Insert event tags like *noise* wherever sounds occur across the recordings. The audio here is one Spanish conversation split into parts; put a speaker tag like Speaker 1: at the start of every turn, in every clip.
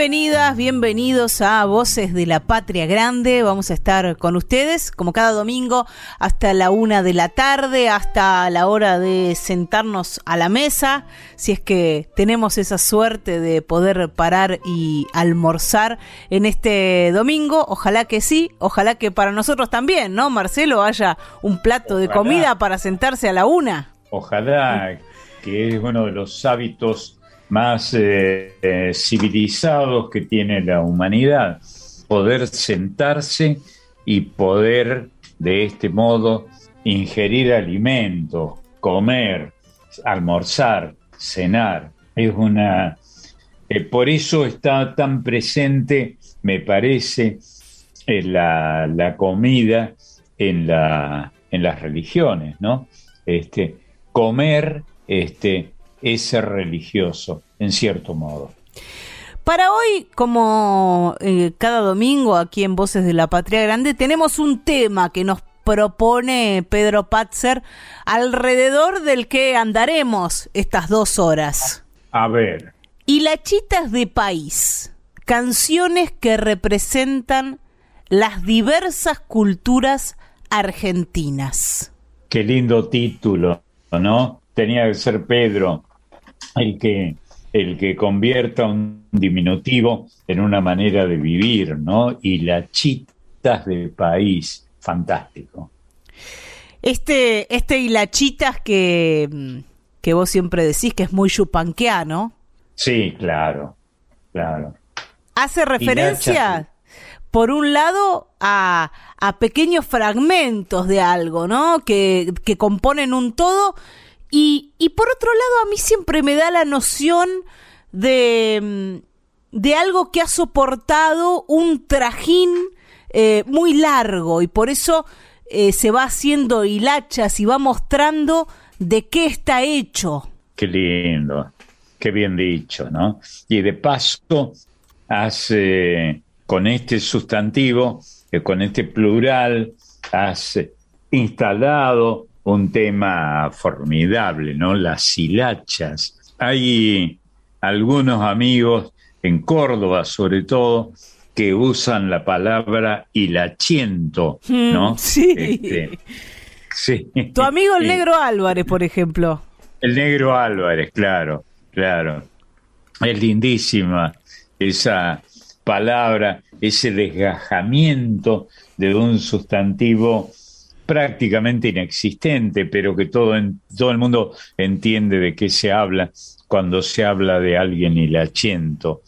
Speaker 1: Bienvenidas, bienvenidos a Voces de la Patria Grande. Vamos a estar con ustedes, como cada domingo, hasta la una de la tarde, hasta la hora de sentarnos a la mesa, si es que tenemos esa suerte de poder parar y almorzar en este domingo. Ojalá que sí, ojalá que para nosotros también, ¿no, Marcelo? Haya un plato de comida para sentarse a la una.
Speaker 2: Ojalá que es uno de los hábitos más eh, eh, civilizados que tiene la humanidad, poder sentarse y poder de este modo ingerir alimentos, comer, almorzar, cenar. Es una eh, por eso está tan presente, me parece, la, la, comida en, la, en las religiones, ¿no? Este, comer este, es ser religioso, en cierto modo.
Speaker 1: Para hoy, como eh, cada domingo aquí en Voces de la Patria Grande, tenemos un tema que nos propone Pedro Patzer, alrededor del que andaremos estas dos horas.
Speaker 2: A ver.
Speaker 1: Hilachitas de país, canciones que representan las diversas culturas argentinas.
Speaker 2: Qué lindo título, ¿no? Tenía que ser Pedro el que, el que convierta un diminutivo en una manera de vivir, ¿no? Y las chitas del país, fantástico.
Speaker 1: Este, este hilachitas que, que vos siempre decís que es muy chupanqueano.
Speaker 2: Sí, claro, claro.
Speaker 1: Hace referencia, por un lado, a, a, pequeños fragmentos de algo, ¿no? Que, que componen un todo y, y por otro lado, a mí siempre me da la noción de, mm, de algo que ha soportado un trajín eh, muy largo y por eso eh, se va haciendo hilachas y va mostrando de qué está hecho.
Speaker 2: Qué lindo, qué bien dicho, ¿no? Y de paso, hace, con este sustantivo, eh, con este plural, has instalado un tema formidable, ¿no? Las hilachas. Hay algunos amigos en Córdoba, sobre todo, que usan la palabra hilachiento, mm, ¿no?
Speaker 1: Sí. Este, sí. Tu amigo el negro Álvarez, por ejemplo.
Speaker 2: El negro Álvarez, claro, claro. Es lindísima esa palabra, ese desgajamiento de un sustantivo prácticamente inexistente, pero que todo, en, todo el mundo entiende de qué se habla cuando se habla de alguien hilachiento.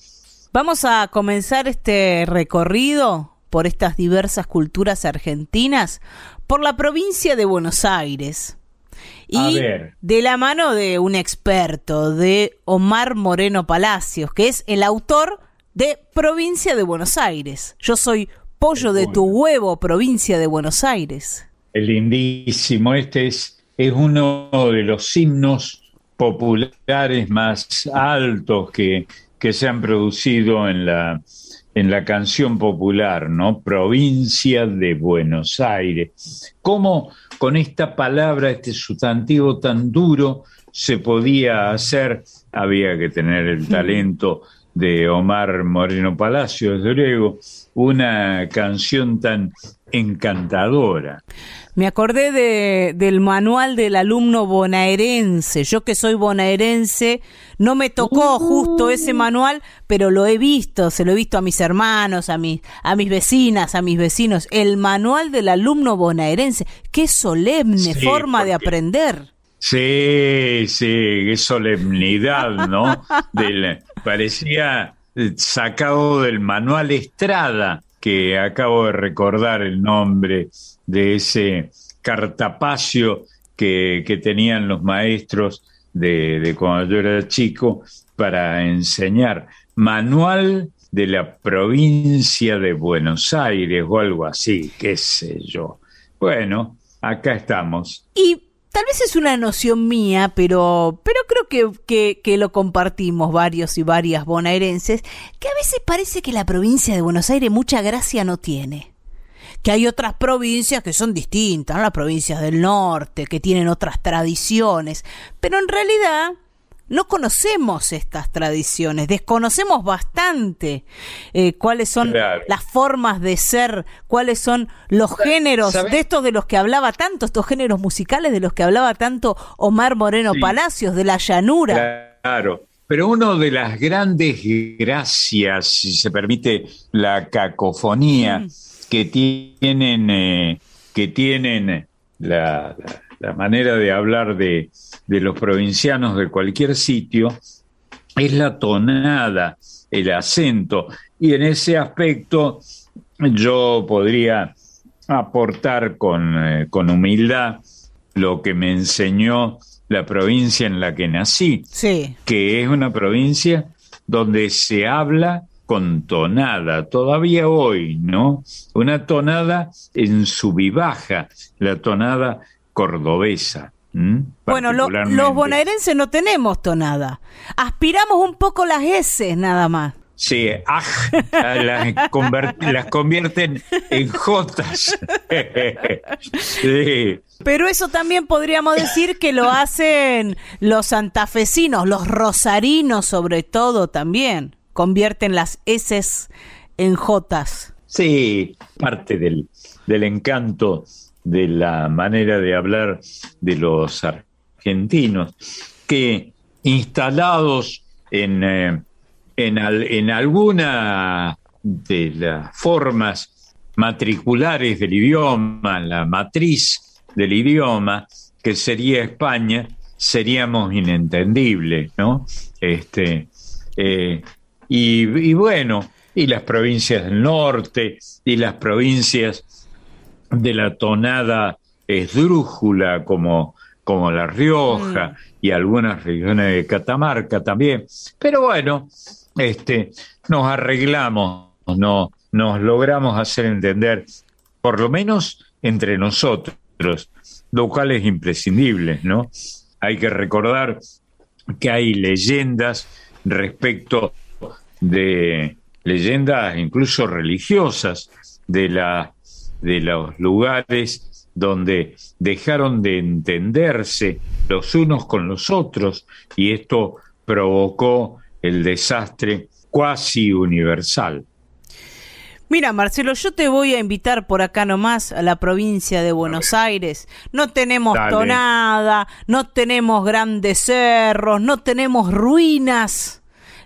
Speaker 1: Vamos a comenzar este recorrido por estas diversas culturas argentinas por la provincia de Buenos Aires. Y de la mano de un experto, de Omar Moreno Palacios, que es el autor de Provincia de Buenos Aires. Yo soy Pollo de tu huevo, provincia de Buenos Aires
Speaker 2: lindísimo. Este es, es uno de los himnos populares más altos que, que se han producido en la, en la canción popular, ¿no? Provincia de Buenos Aires. ¿Cómo con esta palabra, este sustantivo tan duro, se podía hacer? Había que tener el talento de Omar Moreno Palacio, desde luego, una canción tan encantadora.
Speaker 1: Me acordé de, del manual del alumno bonaerense. Yo que soy bonaerense, no me tocó justo ese manual, pero lo he visto, se lo he visto a mis hermanos, a, mis, a mis vecinas, a mis vecinos. El manual del alumno bonaerense. Qué solemne forma de aprender.
Speaker 2: Sí, sí, qué solemnidad, ¿no? *laughs* del, parecía sacado del manual Estrada, que acabo de recordar el nombre de ese cartapacio que, que tenían los maestros de, de cuando yo era chico para enseñar. Manual de la provincia de Buenos Aires o algo así, qué sé yo. Bueno, acá estamos.
Speaker 1: Y tal vez es una noción mía, pero, pero creo que, que, lo compartimos varios y varias bonaerenses, que a veces parece que la provincia de Buenos Aires mucha gracia no tiene. Que hay otras provincias que son distintas, las provincias del norte, que tienen otras tradiciones, pero en realidad no conocemos estas tradiciones, desconocemos bastante eh, cuáles son las formas de ser, cuáles son los géneros de estos de los que hablaba tanto, estos géneros musicales de los que hablaba tanto Omar Moreno Palacios, de la llanura.
Speaker 2: Claro. Pero una de las grandes gracias, si se permite la cacofonía mm. que tienen, eh, que tienen la, la manera de hablar de, los provincianos de cualquier sitio, es la tonada, el acento. Y en ese aspecto yo podría aportar con, eh, con humildad lo que me enseñó la provincia en la que nací, que es una provincia donde se habla con tonada, todavía hoy, ¿no? Una tonada en su vivaja, la tonada cordobesa.
Speaker 1: Bueno, los bonaerenses no tenemos tonada. Aspiramos un poco las S nada más.
Speaker 2: Sí, las, las, convierten en jotas. *laughs*
Speaker 1: Pero eso también podríamos decir que lo hacen los santafesinos, los rosarinos sobre todo también. Convierten las S en jotas.
Speaker 2: Sí, parte del, del encanto de la manera de hablar de los argentinos, que instalados en, eh, en, en alguna de las formas matriculares del idioma, la matriz del idioma, que sería España, seríamos inentendibles, ¿no? Este, eh, y, y, bueno, y las provincias del norte, y las provincias de la tonada esdrújula como, como La Rioja mm. y algunas regiones de Catamarca también. Pero bueno, este, nos arreglamos, no, nos logramos hacer entender, por lo menos entre nosotros, lo cual es imprescindible, ¿no? Hay que recordar que hay leyendas respecto de leyendas incluso religiosas de la de los lugares donde dejaron de entenderse los unos con los otros y esto provocó el desastre cuasi universal.
Speaker 1: Mira, Marcelo, yo te voy a invitar por acá nomás a la provincia de Buenos Aires. No tenemos tonada, no tenemos grandes cerros, no tenemos ruinas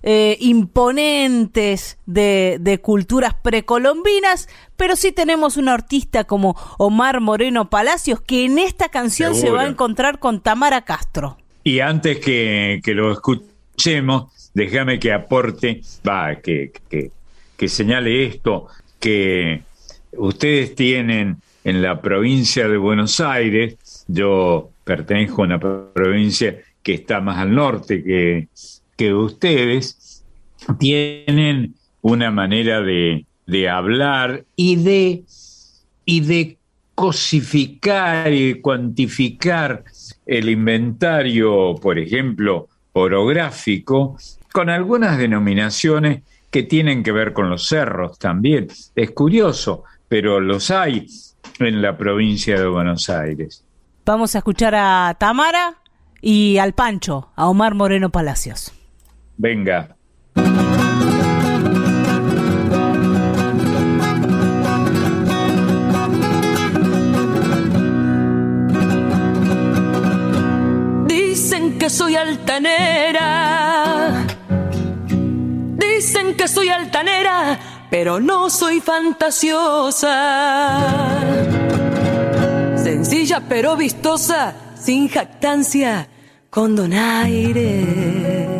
Speaker 1: eh, imponentes de, culturas precolombinas, pero sí tenemos un artista como Omar Moreno Palacios que en esta canción se va a encontrar con Tamara Castro.
Speaker 2: Y antes que, lo escuchemos, déjame que aporte, va, que, que, que señale esto, que ustedes tienen en la provincia de Buenos Aires, yo pertenezco a una provincia que está más al norte que, que ustedes tienen una manera de, hablar y de, y de cosificar y cuantificar el inventario, por ejemplo, orográfico, con algunas denominaciones que tienen que ver con los cerros también. Es curioso, pero los hay en la provincia de Buenos Aires.
Speaker 1: Vamos a escuchar a Tamara y al Pancho, a Omar Moreno Palacios.
Speaker 2: Venga.
Speaker 3: Dicen que soy altanera. Dicen que soy altanera, pero no soy fantasiosa. Sencilla pero vistosa, sin jactancia, con donaire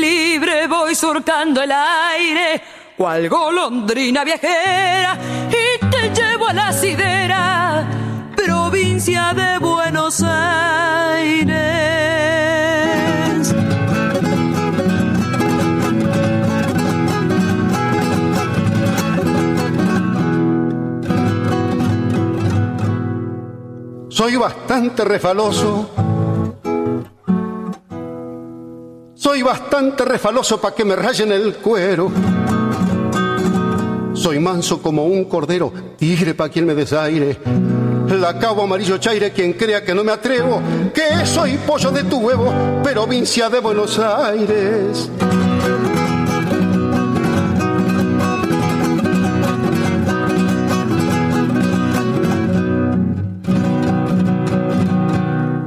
Speaker 3: libre
Speaker 4: voy surcando el aire, cual golondrina viajera, y te llevo a la sidera, provincia de Buenos Aires.
Speaker 5: Soy bastante refaloso Soy bastante refaloso para que me rayen el cuero. Soy manso como un cordero, tigre para quien me desaire. La cabo amarillo chaire, quien crea que no me atrevo, que soy pollo de tu huevo, provincia de Buenos Aires.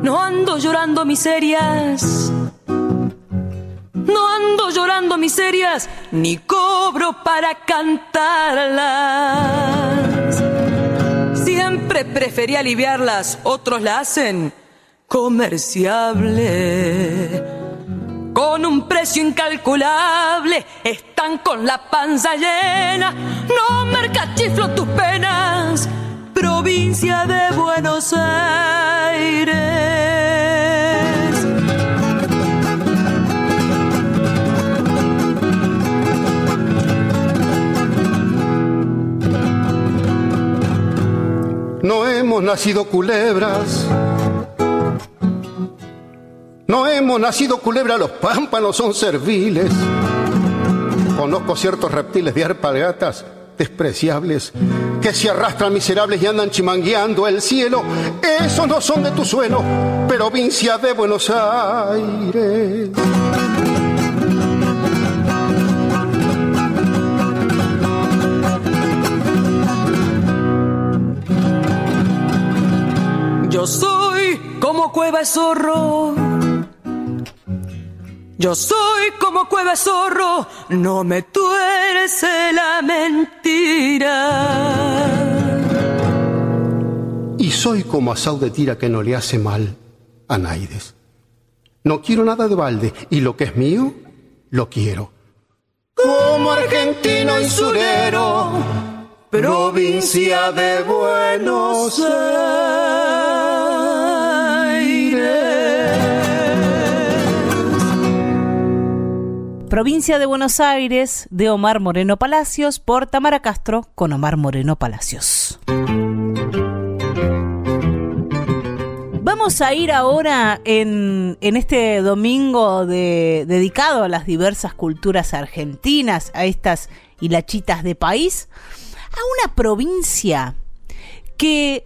Speaker 4: No ando llorando miserias no ando llorando miserias, ni cobro para cantarlas. Siempre preferí aliviarlas, otros la hacen comerciable. Con un precio incalculable, están con la panza llena. No mercachiflo tus penas, provincia de Buenos Aires.
Speaker 5: No hemos nacido culebras. No hemos nacido culebras, los pámpanos son serviles. Conozco ciertos reptiles de arpagatas despreciables que se arrastran miserables y andan chimangueando el cielo. Esos no son de tu suelo, provincia de Buenos Aires.
Speaker 4: Yo soy como cueva de zorro. Yo soy como cueva de zorro, no me tuerce la mentira.
Speaker 5: Y soy como asado de tira que no le hace mal a Naides. No quiero nada de balde y lo que es mío, lo quiero. Como argentino y surero, provincia de Buenos Aires.
Speaker 1: Provincia de Buenos Aires, de Omar Moreno Palacios, por Tamara Castro, con Omar Moreno Palacios. Vamos a ir ahora en, este domingo dedicado a las diversas culturas argentinas, a estas hilachitas de país, a una provincia que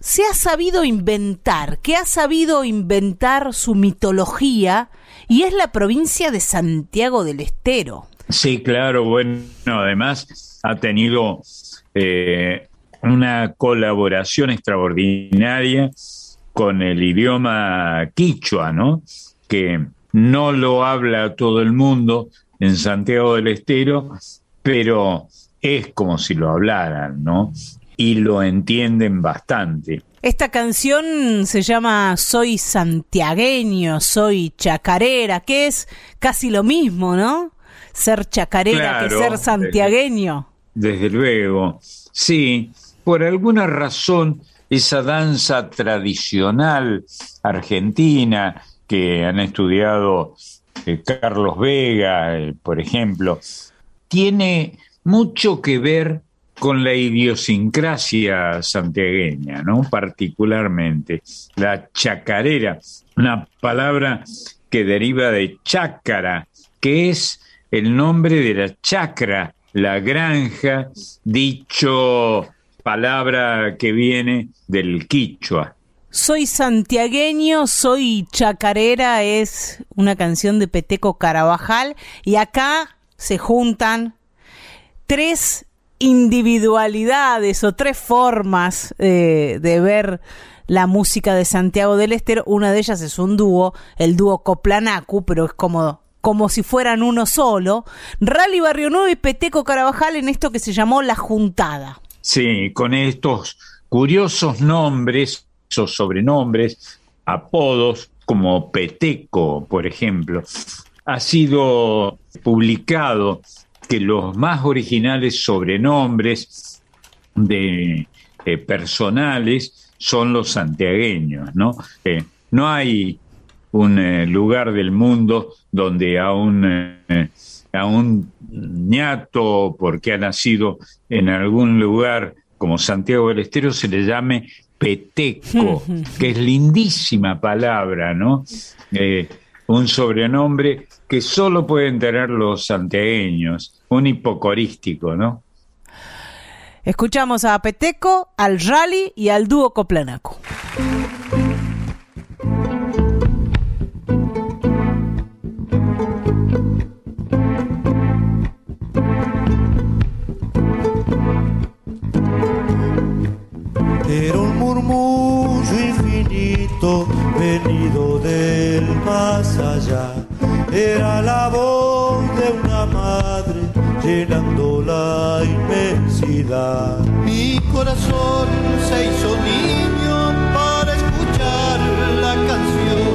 Speaker 1: se ha sabido inventar, que ha sabido inventar su mitología y es la provincia de Santiago del Estero.
Speaker 2: Sí, claro, bueno, además ha tenido eh, una colaboración extraordinaria con el idioma quichua, ¿no? Que no lo habla todo el mundo en Santiago del Estero, pero es como si lo hablaran, ¿no? y lo entienden bastante.
Speaker 1: Esta canción se llama Soy santiagueño, soy chacarera, que es casi lo mismo, ¿no? Ser chacarera que ser santiagueño.
Speaker 2: Desde, luego, sí, por alguna razón esa danza tradicional argentina que han estudiado eh, Carlos Vega, eh, por ejemplo, tiene mucho que ver con la idiosincrasia santiagueña, ¿no? Particularmente la chacarera, una palabra que deriva de chácara, que es el nombre de la chacra, la granja, dicho palabra que viene del quichua.
Speaker 1: Soy santiagueño, soy chacarera, es una canción de Peteco Carabajal y acá se juntan tres individualidades o tres formas eh, de ver la música de Santiago del Estero. Una de ellas es un dúo, el dúo Coplanacu, pero es como, como si fueran uno solo. Rally Barrio Nuevo y Peteco Carabajal en esto que se llamó La Juntada.
Speaker 2: Sí, con estos curiosos nombres, esos sobrenombres, apodos como Peteco, por ejemplo, ha sido publicado que los más originales sobrenombres de eh, personales son los santiagueños, ¿no? Eh, no hay un eh, lugar del mundo donde a un, a un ñato, porque ha nacido en algún lugar como Santiago del Estero, se le llame peteco, *laughs* que es lindísima palabra, ¿no? Un sobrenombre que solo pueden tener los santiagueños, un hipocorístico, ¿no?
Speaker 1: Escuchamos a Peteco, al Rally y al dúo Coplanaco.
Speaker 6: Era un murmullo infinito venido del más allá. Era la voz de una madre llenando la inmensidad.
Speaker 7: Mi corazón se hizo niño para escuchar la canción.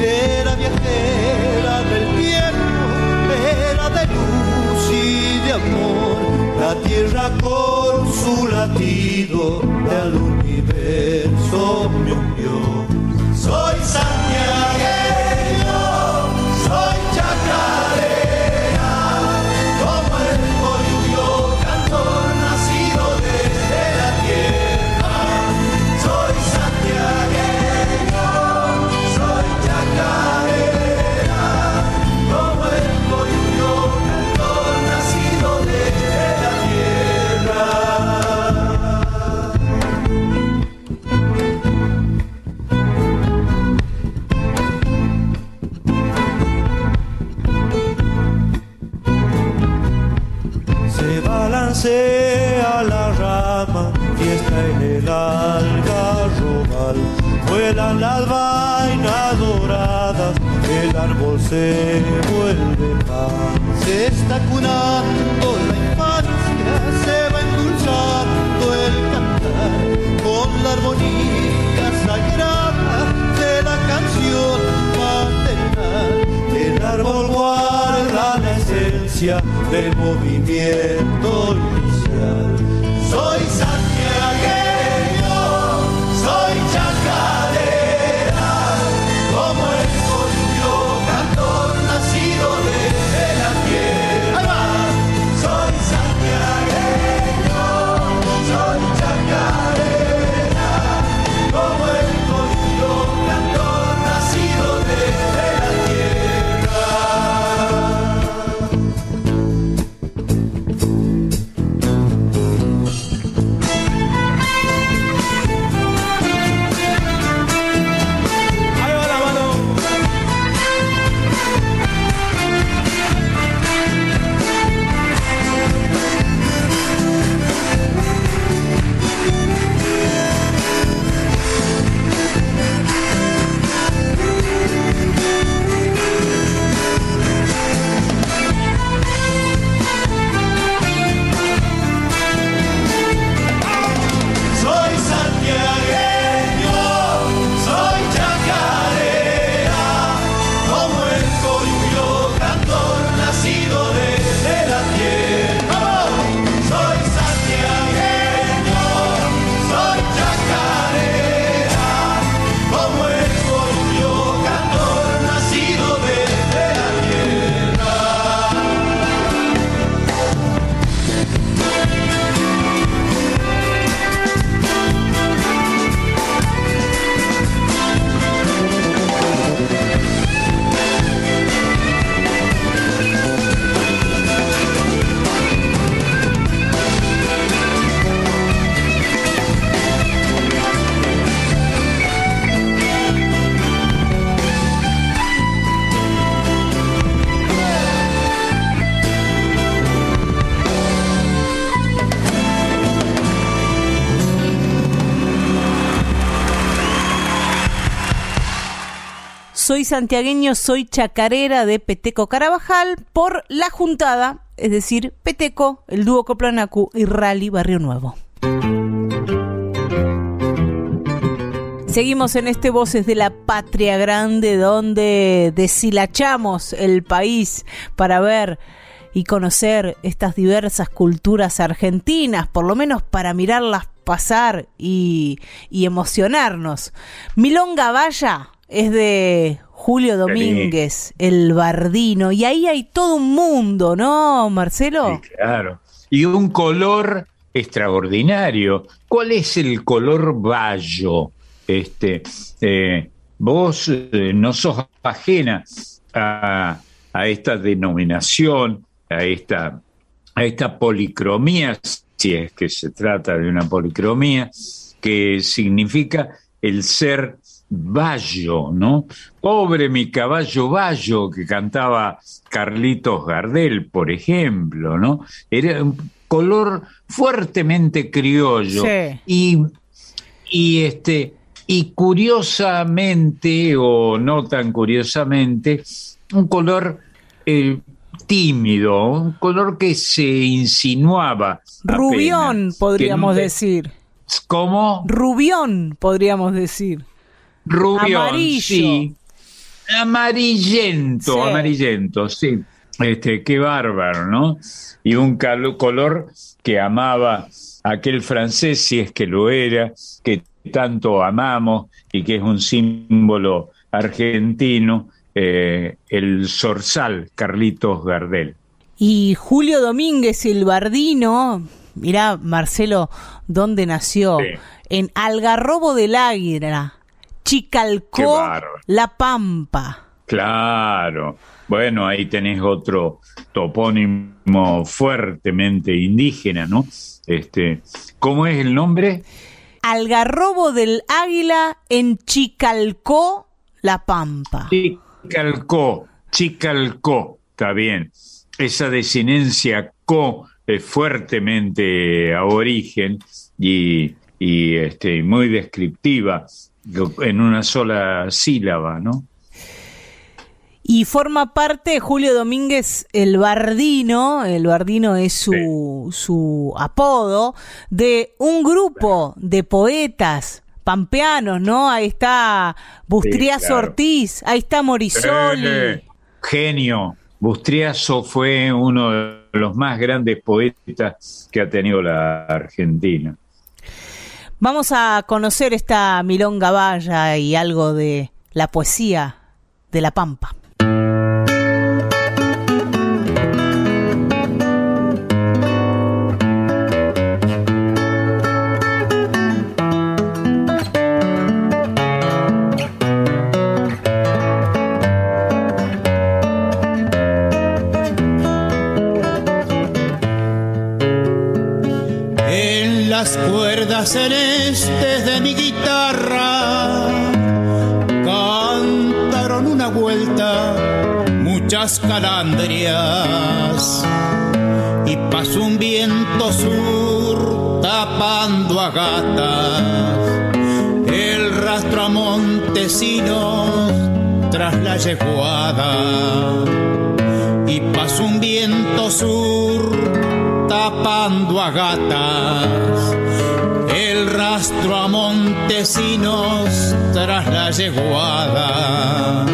Speaker 7: Era viajera del tiempo, era de luz y de amor. La tierra con su latido del universo me. Soy
Speaker 6: en el algarrobal. Vuelan las vainas doradas, el árbol se vuelve paz. Se está curando la infancia, se va endulzando el cantar con la armonía sagrada de la canción maternal. El árbol guarda la esencia del movimiento inicial. Soy santiagueño, Soy santiagueño, soy chacarera
Speaker 1: de Peteco Carabajal por La Juntada, es decir, Peteco, el dúo Coplanacu y Rally Barrio Nuevo. Seguimos en este Voces de la Patria Grande donde deshilachamos el país para ver y conocer estas diversas culturas argentinas, por lo menos para mirarlas pasar y, y emocionarnos. Milonga Valla es de Julio Domínguez, el bardino, y ahí hay todo un mundo, ¿no, Marcelo?
Speaker 2: Sí, claro. Y un color extraordinario. ¿Cuál es el color bayo? Este, eh, vos eh, no sos ajena a, a, esta denominación, a esta, a esta policromía, si es que se trata de una policromía, que significa el ser Bayo, ¿no? Pobre mi caballo Bayo, que cantaba Carlitos Gardel, por ejemplo, ¿no? Era un color fuertemente criollo.
Speaker 1: Sí.
Speaker 2: Y, y este, y curiosamente, o no tan curiosamente, un color eh, tímido, un color que se insinuaba.
Speaker 1: Rubión,
Speaker 2: apenas,
Speaker 1: podríamos
Speaker 2: que
Speaker 1: decir.
Speaker 2: ¿Cómo?
Speaker 1: Rubión, podríamos decir. Amarillo.
Speaker 2: sí. Amarillento,
Speaker 1: Sí.
Speaker 2: amarillento, sí. Este, qué bárbaro, ¿no? Y un color que amaba aquel francés, si es que lo era, que tanto amamos y que es un símbolo argentino, eh, el zorzal Carlitos Gardel.
Speaker 1: Y Julio Domínguez, el bardino, mirá, Marcelo, ¿dónde nació?
Speaker 2: Sí.
Speaker 1: En Algarrobo del Águila, Chicalcó. La Pampa.
Speaker 2: Claro. Bueno, ahí tenés otro topónimo fuertemente indígena, ¿no? Este, ¿cómo es el nombre?
Speaker 1: Algarrobo del Águila en Chicalcó, La Pampa.
Speaker 2: Chicalcó, Chicalcó, está bien. Esa desinencia co es fuertemente aborigen y, y este, muy descriptiva en una sola sílaba, ¿no?
Speaker 1: Y forma parte Julio Domínguez el Bardino, el Bardino es su, su apodo, de un grupo de poetas pampeanos, ¿no? Ahí está Bustriazo
Speaker 2: Sí, claro.
Speaker 1: Ortiz, ahí está Morisoli.
Speaker 2: Eh, genio. Bustriazo fue uno de los más grandes poetas que ha tenido la Argentina.
Speaker 1: Vamos a conocer esta Milonga Valla y algo de la poesía de La Pampa.
Speaker 8: Las cuerdas celestes de mi guitarra. Cantaron una vuelta muchas calandrias. Y pasó un viento sur tapando a gatas. El rastro a montesinos tras la yeguada. Y pasó un viento sur tapando a gatas el rastro a montesinos tras la yeguada.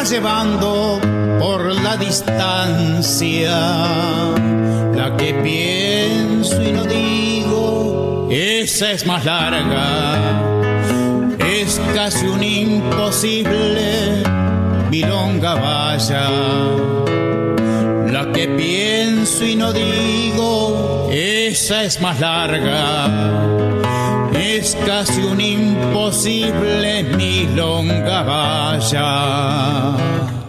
Speaker 8: Va llevando por la distancia. La que pienso y no digo, esa es más larga. Es casi un imposible milonga vaya. La que pienso y no digo, esa es más larga. Es casi un imposible milonga vaya.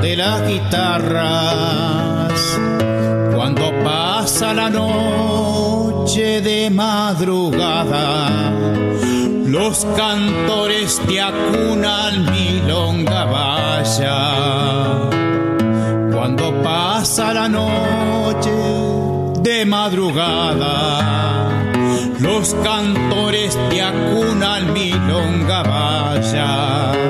Speaker 8: De las guitarras. Cuando pasa la noche de madrugada, los cantores te acunan milonga vaya. Cuando pasa la noche de madrugada, los cantores te acunan milonga vaya. Una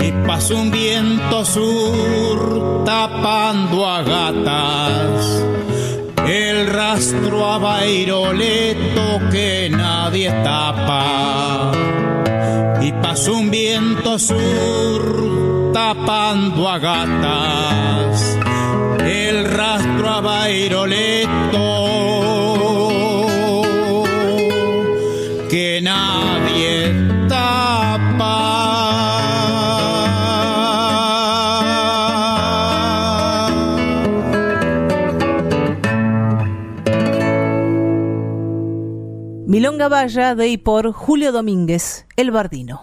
Speaker 8: Y pasa un viento sur tapando a gatas, el rastro a bairoleto que nadie tapa. Y pasó un viento sur tapando a gatas. El rastro a bairoleto
Speaker 1: Milonga Valla de y por Julio Domínguez, El Bardino.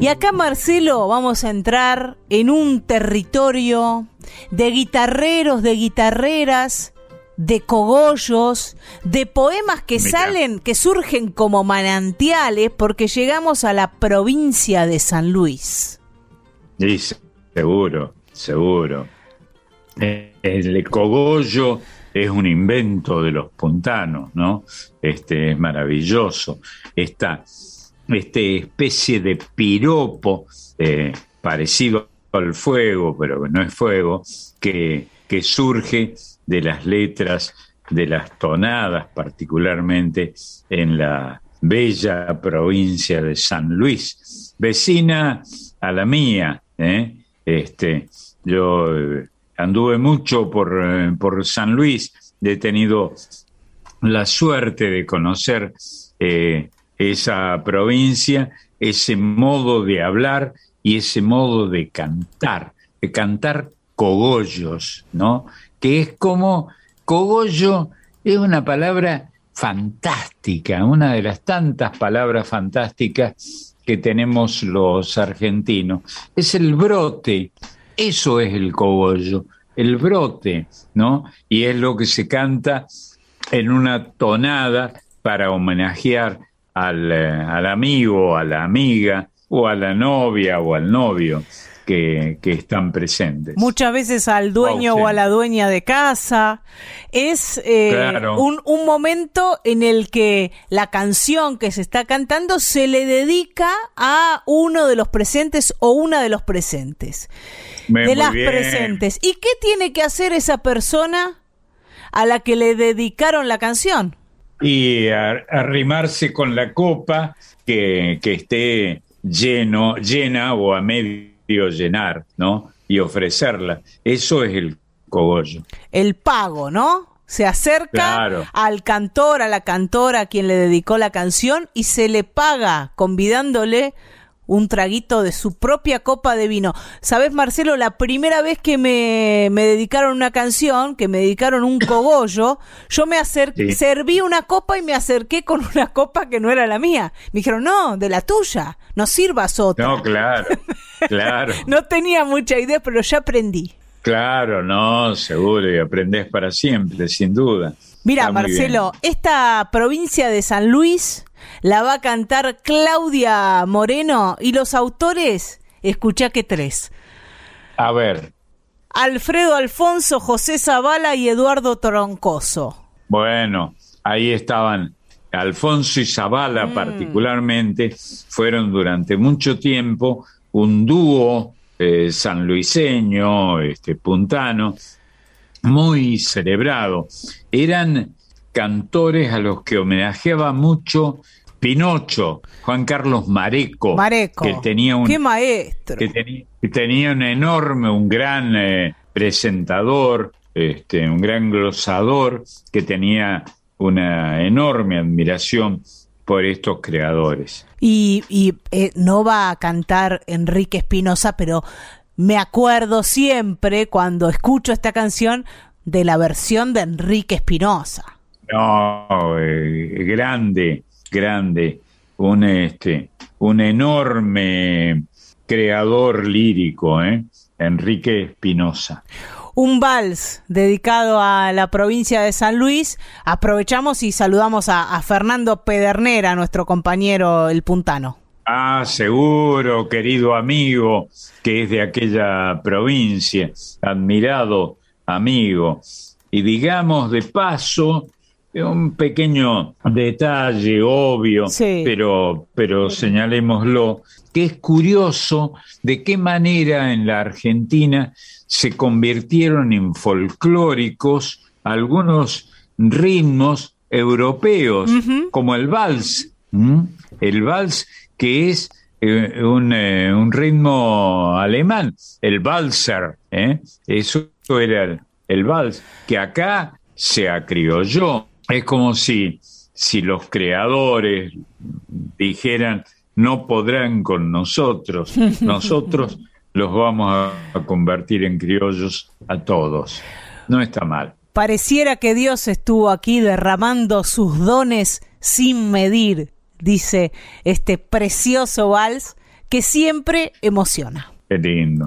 Speaker 1: Y acá, Marcelo, vamos a entrar en un territorio de guitarreros, de guitarreras, de cogollos, de poemas que salen, que surgen como manantiales, porque llegamos a la provincia de San Luis.
Speaker 2: Sí, seguro, seguro. Eh, El cogollo es un invento de los puntanos, ¿no? Este es maravilloso. Esta este especie de piropo eh, parecido al fuego, pero no es fuego, que, que surge de las letras, de las tonadas, particularmente en la bella provincia de San Luis, vecina a la mía. ¿eh? Este, yo eh, anduve mucho por, eh, por San Luis, he tenido la suerte de conocer eh, esa provincia, ese modo de hablar y ese modo de cantar, de cantar cogollos, ¿no? Que es como cogollo es una palabra fantástica, una de las tantas palabras fantásticas que tenemos los argentinos. Es el brote, eso es el cogollo, el brote, ¿no? Y es lo que se canta en una tonada para homenajear al, eh, al amigo, a la amiga, o a la novia o al novio que, que están presentes.
Speaker 1: Muchas veces al dueño o a la dueña de casa. Es eh,
Speaker 2: Claro.
Speaker 1: un, un momento en el que la canción que se está cantando se le dedica a uno de los presentes o una de los presentes.
Speaker 2: Me-
Speaker 1: de las
Speaker 2: bien.
Speaker 1: presentes. ¿Y qué tiene que hacer esa persona a la que le dedicaron la canción?
Speaker 2: y arrimarse con la copa que, que esté lleno, llena o a medio llenar, ¿no? Y ofrecerla. Eso es el cogollo.
Speaker 1: El pago, ¿no? Se acerca
Speaker 2: Claro.
Speaker 1: al cantor, a la cantora a quien le dedicó la canción y se le paga convidándole un traguito de su propia copa de vino. ¿Sabes, Marcelo? La primera vez que me, me dedicaron una canción, que me dedicaron un *coughs* cogollo, yo me acerqué,
Speaker 2: Sí.
Speaker 1: serví una copa y me acerqué con una copa que no era la mía. Me dijeron, no, de la tuya, no sirvas otra.
Speaker 2: No, claro, claro, *laughs*
Speaker 1: No tenía mucha idea, pero ya aprendí.
Speaker 2: claro, no, seguro, y aprendés para siempre, sin duda.
Speaker 1: Mira, Marcelo, esta provincia de San Luis la va a cantar Claudia Moreno y los autores, escuchá que tres.
Speaker 2: A ver,
Speaker 1: Alfredo Alfonso, José Zavala y Eduardo Troncoso.
Speaker 2: Bueno, ahí estaban Alfonso y Zavala particularmente, fueron durante mucho tiempo un dúo eh, sanluiseño, este, puntano, muy celebrado. Eran cantores a los que homenajeaba mucho Pinocho, Juan Carlos Mareco,
Speaker 1: Mareco.
Speaker 2: que tenía un,
Speaker 1: Qué maestro.
Speaker 2: que tenía un enorme, un gran eh, presentador, este, un gran glosador, que tenía una enorme admiración por estos creadores.
Speaker 1: Y, y, eh, no va a cantar Enrique Espinosa, pero me acuerdo siempre cuando escucho esta canción de la versión de Enrique Espinosa.
Speaker 2: No, eh, grande, grande, un este, un enorme creador lírico, ¿eh? Enrique Espinosa.
Speaker 1: Un vals dedicado a la provincia de San Luis. Aprovechamos y saludamos a, a Fernando Pedernera, nuestro compañero el puntano.
Speaker 2: Ah, seguro, querido amigo, que es de aquella provincia, admirado amigo. Y digamos de paso, un pequeño detalle obvio,
Speaker 1: Sí.
Speaker 2: pero, pero señalémoslo, que es curioso de qué manera en la Argentina se convirtieron en folclóricos algunos ritmos europeos, como el vals. El vals que es eh, un, eh, un ritmo alemán, el valser, ¿eh? eso era el, el vals, que acá se acriolló. Es como si, si los creadores dijeran, no podrán con nosotros, *laughs* nosotros los vamos a, a convertir en criollos a todos. No está mal.
Speaker 1: Pareciera que Dios estuvo aquí derramando sus dones sin medir, dice este precioso vals que siempre emociona.
Speaker 2: Qué lindo.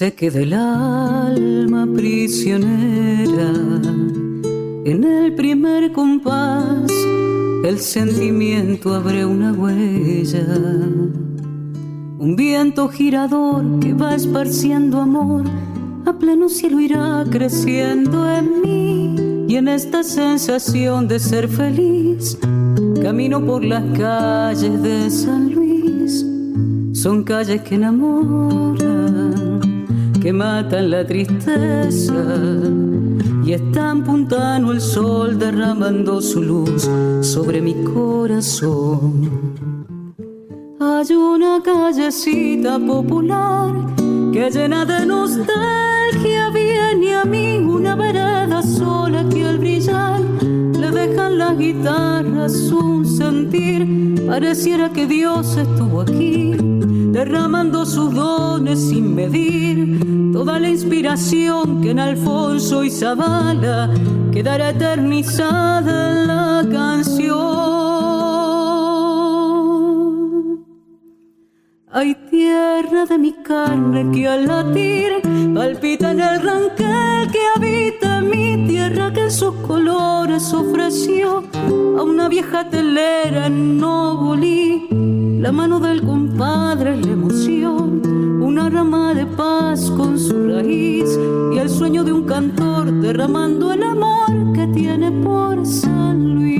Speaker 3: Se queda el alma prisionera. En el primer compás el sentimiento abre una huella. Un viento girador que va esparciendo amor a pleno cielo irá creciendo en mí y en esta sensación de ser feliz camino por las calles de San Luis. Son calles que enamoran, que matan la tristeza. Y es tan puntano el sol derramando su luz sobre mi corazón. Hay una callecita popular que llena de nostalgia viene a mí una vereda sola que al brillar le dejan las guitarras un sentir. Pareciera que Dios estuvo aquí derramando sus dones sin medir toda la inspiración que en Alfonso y Zavala quedará eternizada en la canción. Hay tierra de mi carne que al latir palpita en el ranquel que habita mi tierra que en sus colores ofreció a una vieja telera en Novolí. La mano del compadre es la emoción, una rama de paz con su raíz y el sueño de un cantor derramando el amor que tiene por San Luis.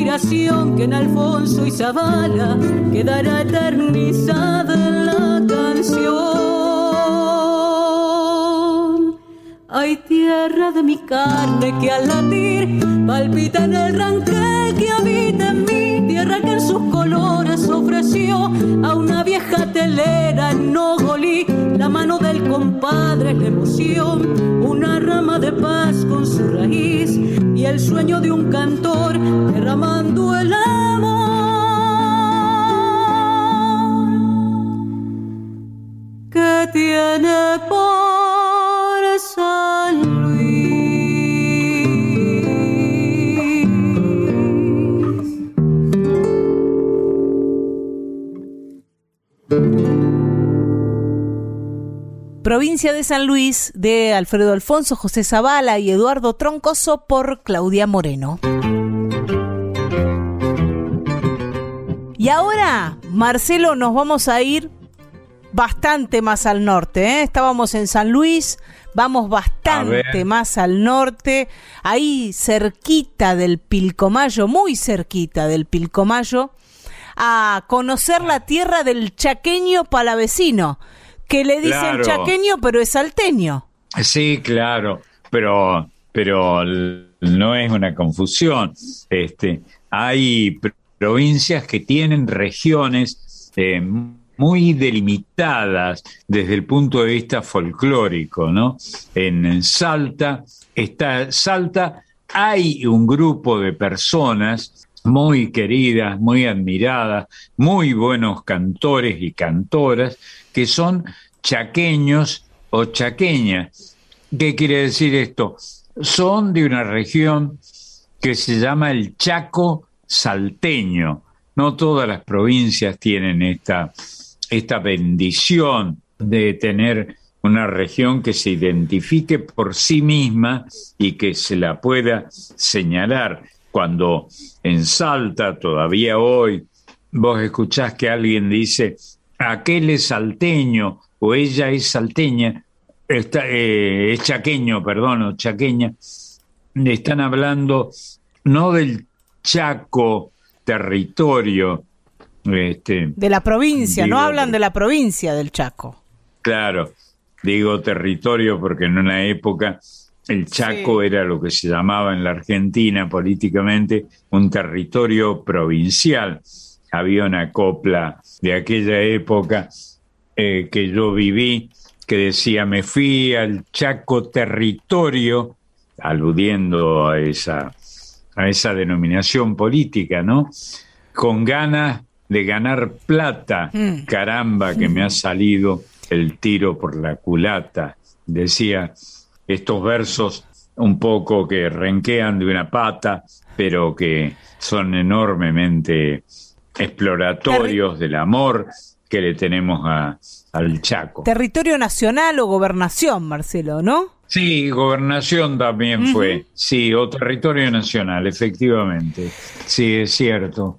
Speaker 3: Inspiración que en Alfonso y Zavala quedará eternizada en la canción. Hay tierra de mi carne que al latir palpita en el ranque que habita en mí, tierra que en sus colores ofreció a una vieja telera en Nogolí, la mano del compadre la emoción, una rama de paz con su raíz y el sueño de un cantor derramando el amor. que tiene por
Speaker 1: Provincia de San Luis de Alfredo Alfonso, José Zavala y Eduardo Troncoso por Claudia Moreno. Y ahora, Marcelo, nos vamos a ir bastante más al norte. ¿eh? Estábamos en San Luis, vamos bastante más al norte, ahí cerquita del Pilcomayo, muy cerquita del Pilcomayo, a conocer la tierra del chaqueño palavecino, que le dicen
Speaker 2: Claro.
Speaker 1: chaqueño pero es salteño.
Speaker 2: Sí, claro, pero, pero no es una confusión. Este, hay pr- provincias que tienen regiones eh, muy delimitadas desde el punto de vista folclórico, ¿no? En Salta está Salta hay un grupo de personas muy queridas, muy admiradas, muy buenos cantores y cantoras que son chaqueños o chaqueñas. ¿Qué quiere decir esto? Son de una región que se llama el Chaco salteño. No todas las provincias tienen esta, esta bendición de tener una región que se identifique por sí misma y que se la pueda señalar. Cuando en Salta, todavía hoy, vos escuchás que alguien dice, aquel es salteño o ella es salteña, está, eh, es chaqueño, perdón, o chaqueña, están hablando no del Chaco territorio, este,
Speaker 1: De la provincia, no hablan de la provincia del Chaco.
Speaker 2: Claro, digo territorio porque en una época el Chaco
Speaker 1: Sí.
Speaker 2: era lo que se llamaba en la Argentina políticamente un territorio provincial. Había una copla de aquella época eh, que yo viví que decía me fui al Chaco territorio, aludiendo a esa, a esa denominación política, ¿no? Con ganas de ganar plata,
Speaker 1: Mm.
Speaker 2: caramba que me ha salido el tiro por la culata. Decía estos versos un poco que renquean de una pata, pero que son enormemente exploratorios del amor que le tenemos a- al Chaco.
Speaker 1: Territorio nacional o gobernación, Marcelo, ¿no?
Speaker 2: Sí, gobernación también fue. Sí, o territorio nacional, efectivamente. Sí, es cierto.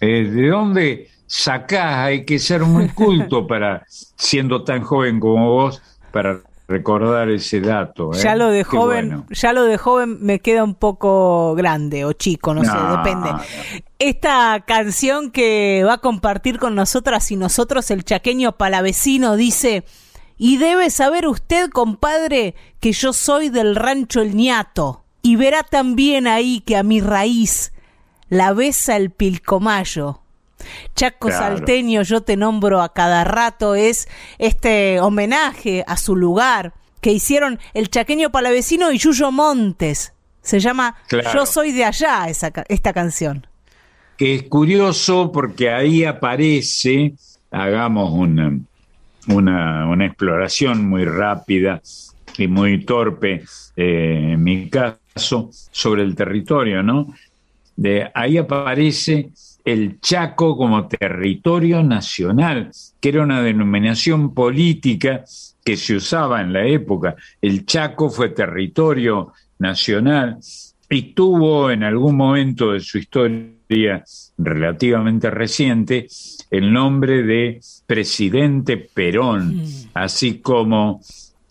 Speaker 2: Eh, ¿De dónde sacás? Hay que ser muy *laughs* culto para, siendo tan joven como vos, para recordar ese dato. ¿eh?
Speaker 1: Ya lo de joven,
Speaker 2: bueno.
Speaker 1: ya lo de joven me queda un poco grande o chico, no, sé, depende. Esta canción que va a compartir con nosotras y nosotros el chaqueño palavecino dice, y debe saber usted, compadre, que yo soy del rancho El Ñato, y verá también ahí que a mi raíz la besa el pilcomayo, Chaco Salteño, yo te nombro a cada rato, es este homenaje a su lugar que hicieron el chaqueño palavecino y Yuyo Montes. Se llama Yo soy de allá esa, esta canción.
Speaker 2: Que es curioso porque ahí aparece, hagamos una, una, una exploración muy rápida y muy torpe, eh, en mi caso, sobre el territorio, ¿no? De, ahí aparece el Chaco como territorio nacional, que era una denominación política que se usaba en la época. El Chaco fue territorio nacional y tuvo en algún momento de su historia relativamente reciente el nombre de presidente Perón, mm. así como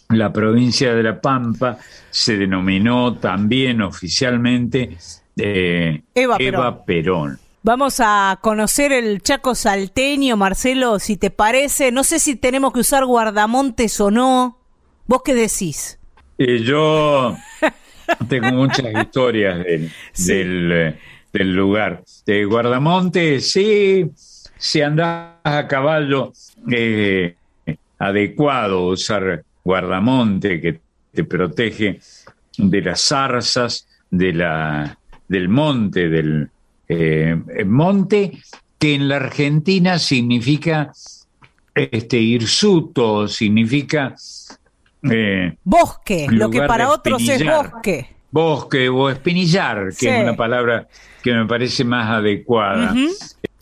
Speaker 2: la provincia de La Pampa se denominó también oficialmente eh, Eva, Perón.
Speaker 1: Vamos a conocer el Chaco salteño, Marcelo, si te parece. No sé si tenemos que usar guardamontes o no. ¿Vos qué decís?
Speaker 2: Eh, yo *laughs* tengo muchas historias del, *laughs* del, lugar. De guardamontes, sí, si andás a caballo, eh, adecuado usar guardamonte que te protege de las zarzas, de la, del monte, del eh, monte, que en la Argentina significa este hirsuto, significa
Speaker 1: eh, bosque, lo que para otros es bosque.
Speaker 2: Bosque o espinillar, que es una palabra que me parece más adecuada.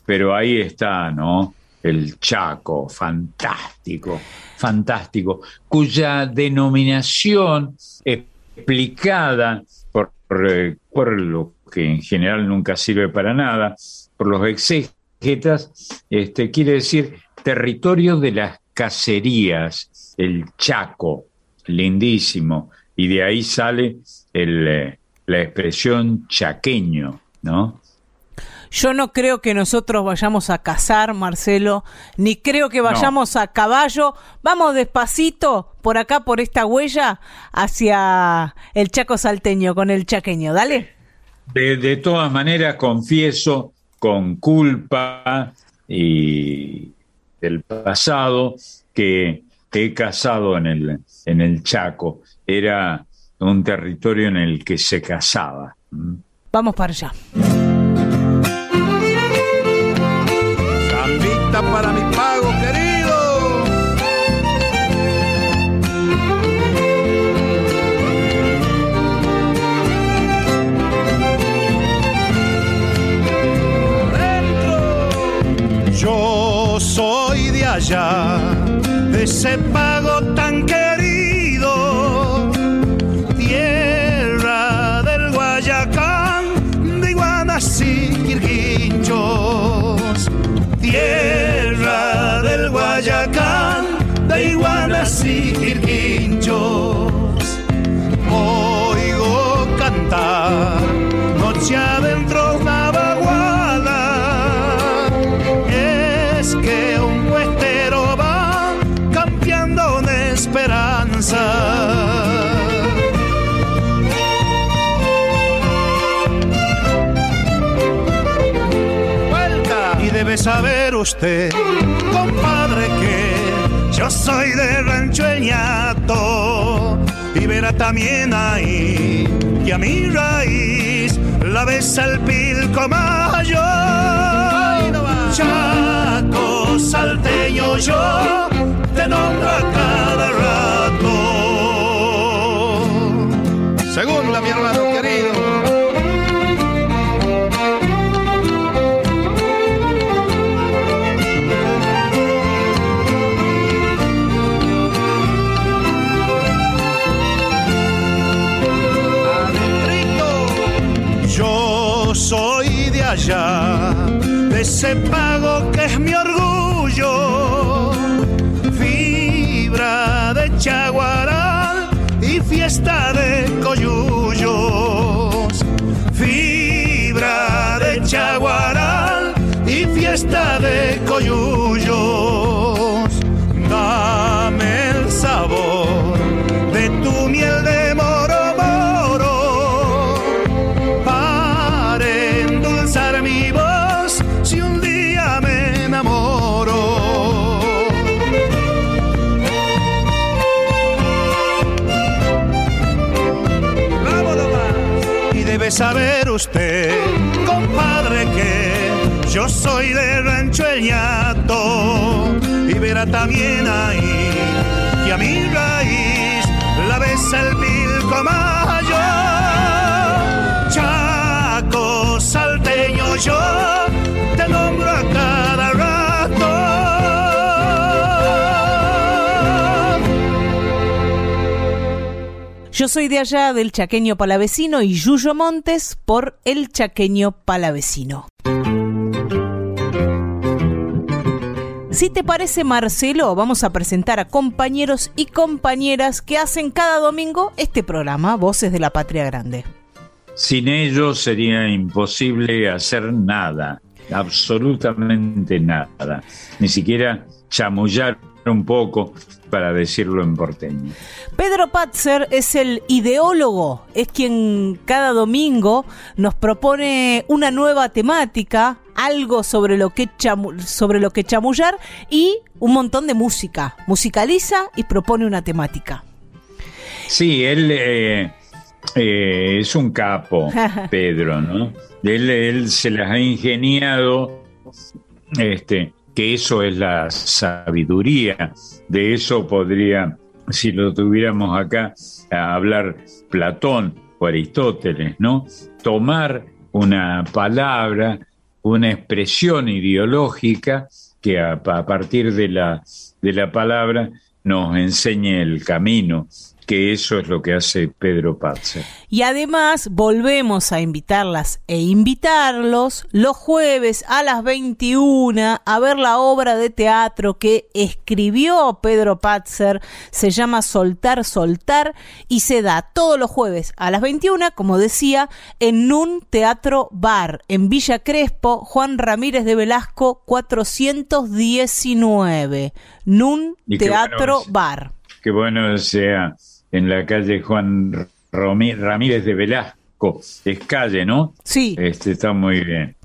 Speaker 2: Pero ahí está, ¿no? El Chaco, fantástico, fantástico, cuya denominación explicada por, eh, por lo que en general nunca sirve para nada, por los exégetas, este, quiere decir territorio de las cacerías, el Chaco, lindísimo, y de ahí sale el, eh, la expresión chaqueño, ¿no?
Speaker 1: Yo no creo que nosotros vayamos a cazar, Marcelo, ni creo que vayamos a caballo. Vamos despacito por acá, por esta huella, hacia el Chaco salteño con el chaqueño. Dale.
Speaker 2: De, todas maneras, confieso con culpa y del pasado que he casado en el, en el Chaco. Era un territorio en el que se casaba.
Speaker 1: Vamos para allá.
Speaker 8: para allá, ese saber usted yo soy de Rancho El y verá también ahí que a mi raíz la besa el pilco mayor. Chaco salteño yo te nombro a cada rato. Según la mi ese pago que es mi orgullo, fibra de chaguaral y fiesta de coyullos, fibra de chaguaral y fiesta de coyullos, usted, compadre, que yo soy de Rancho El Ñato y verá también ahí que a mi raíz la besa el pilco mayor. Chaco, salteño, yo te nombro
Speaker 1: Yo soy de allá del Chaqueño Palavecino y Yuyo Montes por el Chaqueño Palavecino. Si te parece, Marcelo, vamos a presentar a compañeros y compañeras que hacen cada domingo este programa, Voces de la Patria Grande.
Speaker 2: Sin ellos sería imposible hacer nada, absolutamente nada, ni siquiera chamullar un poco para decirlo en porteño.
Speaker 1: Pedro Patzer es el ideólogo, es quien cada domingo nos propone una nueva temática, algo sobre lo que, sobre lo que chamullar y un montón de música. Musicaliza y propone una temática.
Speaker 2: Sí, él eh, eh, es un capo, *laughs* Pedro, ¿no? Él, él se las ha ingeniado este, que eso es la sabiduría. De eso podría, si lo tuviéramos acá, hablar Platón o Aristóteles, ¿no? Tomar una palabra, una expresión ideológica que a, partir de la, de la palabra nos enseñe el camino que eso es lo que hace Pedro Patzer.
Speaker 1: Y además volvemos a invitarlas e invitarlos los jueves a las 21 a ver la obra de teatro que escribió Pedro Patzer, se llama Soltar, Soltar y se da todos los jueves a las 21, como decía, en un teatro bar en Villa Crespo, Juan Ramírez de Velasco 419, Nun Teatro Bar.
Speaker 2: Qué bueno sea en la calle Juan Ramírez de Velasco. Es calle, ¿no?
Speaker 1: Sí.
Speaker 2: Este, está muy bien.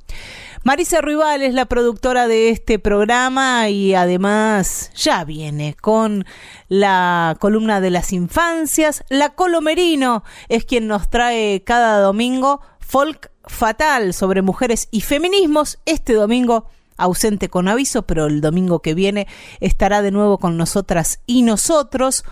Speaker 1: Marisa Ruibal es la productora de este programa y además ya viene con la columna de las infancias. La Colomerino es quien nos trae cada domingo folk fatal sobre mujeres y feminismos. Este domingo ausente con aviso, pero el domingo que viene estará de nuevo con nosotras y nosotros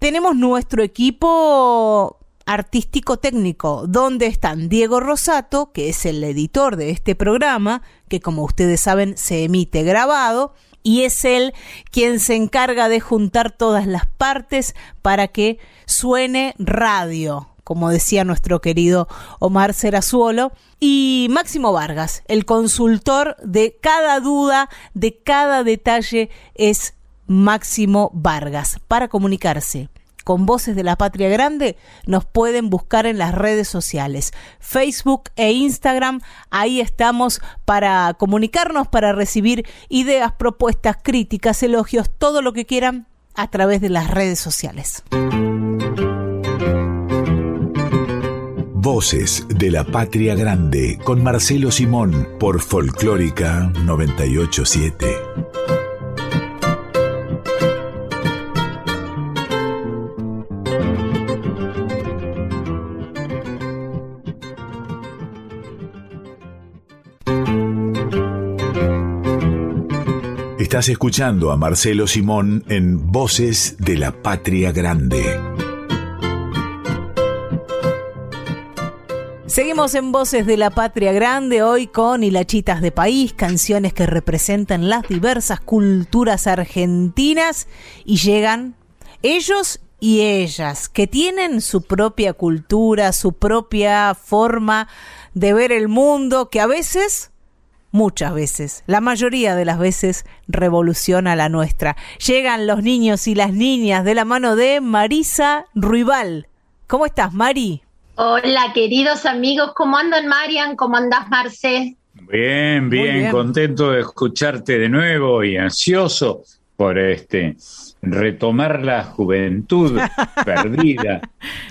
Speaker 1: tenemos nuestro equipo artístico técnico, donde están Diego Rosato, que es el editor de este programa, que como ustedes saben se emite grabado, y es él quien se encarga de juntar todas las partes para que suene radio, como decía nuestro querido Omar Serazuolo, y Máximo Vargas, el consultor de cada duda, de cada detalle, es Máximo Vargas. Para comunicarse con Voces de la Patria Grande, nos pueden buscar en las redes sociales, Facebook e Instagram. Ahí estamos para comunicarnos, para recibir ideas, propuestas, críticas, elogios, todo lo que quieran a través de las redes sociales.
Speaker 9: Voces de la Patria Grande con Marcelo Simón por Folclórica 987. Estás escuchando a Marcelo Simón en Voces de la Patria Grande.
Speaker 1: Seguimos en Voces de la Patria Grande hoy con Hilachitas de País, canciones que representan las diversas culturas argentinas y llegan ellos y ellas, que tienen su propia cultura, su propia forma de ver el mundo, que a veces muchas veces, la mayoría de las veces, revoluciona la nuestra. Llegan los niños y las niñas de la mano de Marisa Ruibal. ¿Cómo estás, Mari?
Speaker 10: Hola, queridos amigos, ¿cómo andan, Marian? ¿Cómo andas, Marce?
Speaker 2: Bien, bien, bien, contento de escucharte de nuevo y ansioso por este retomar la juventud *laughs* perdida.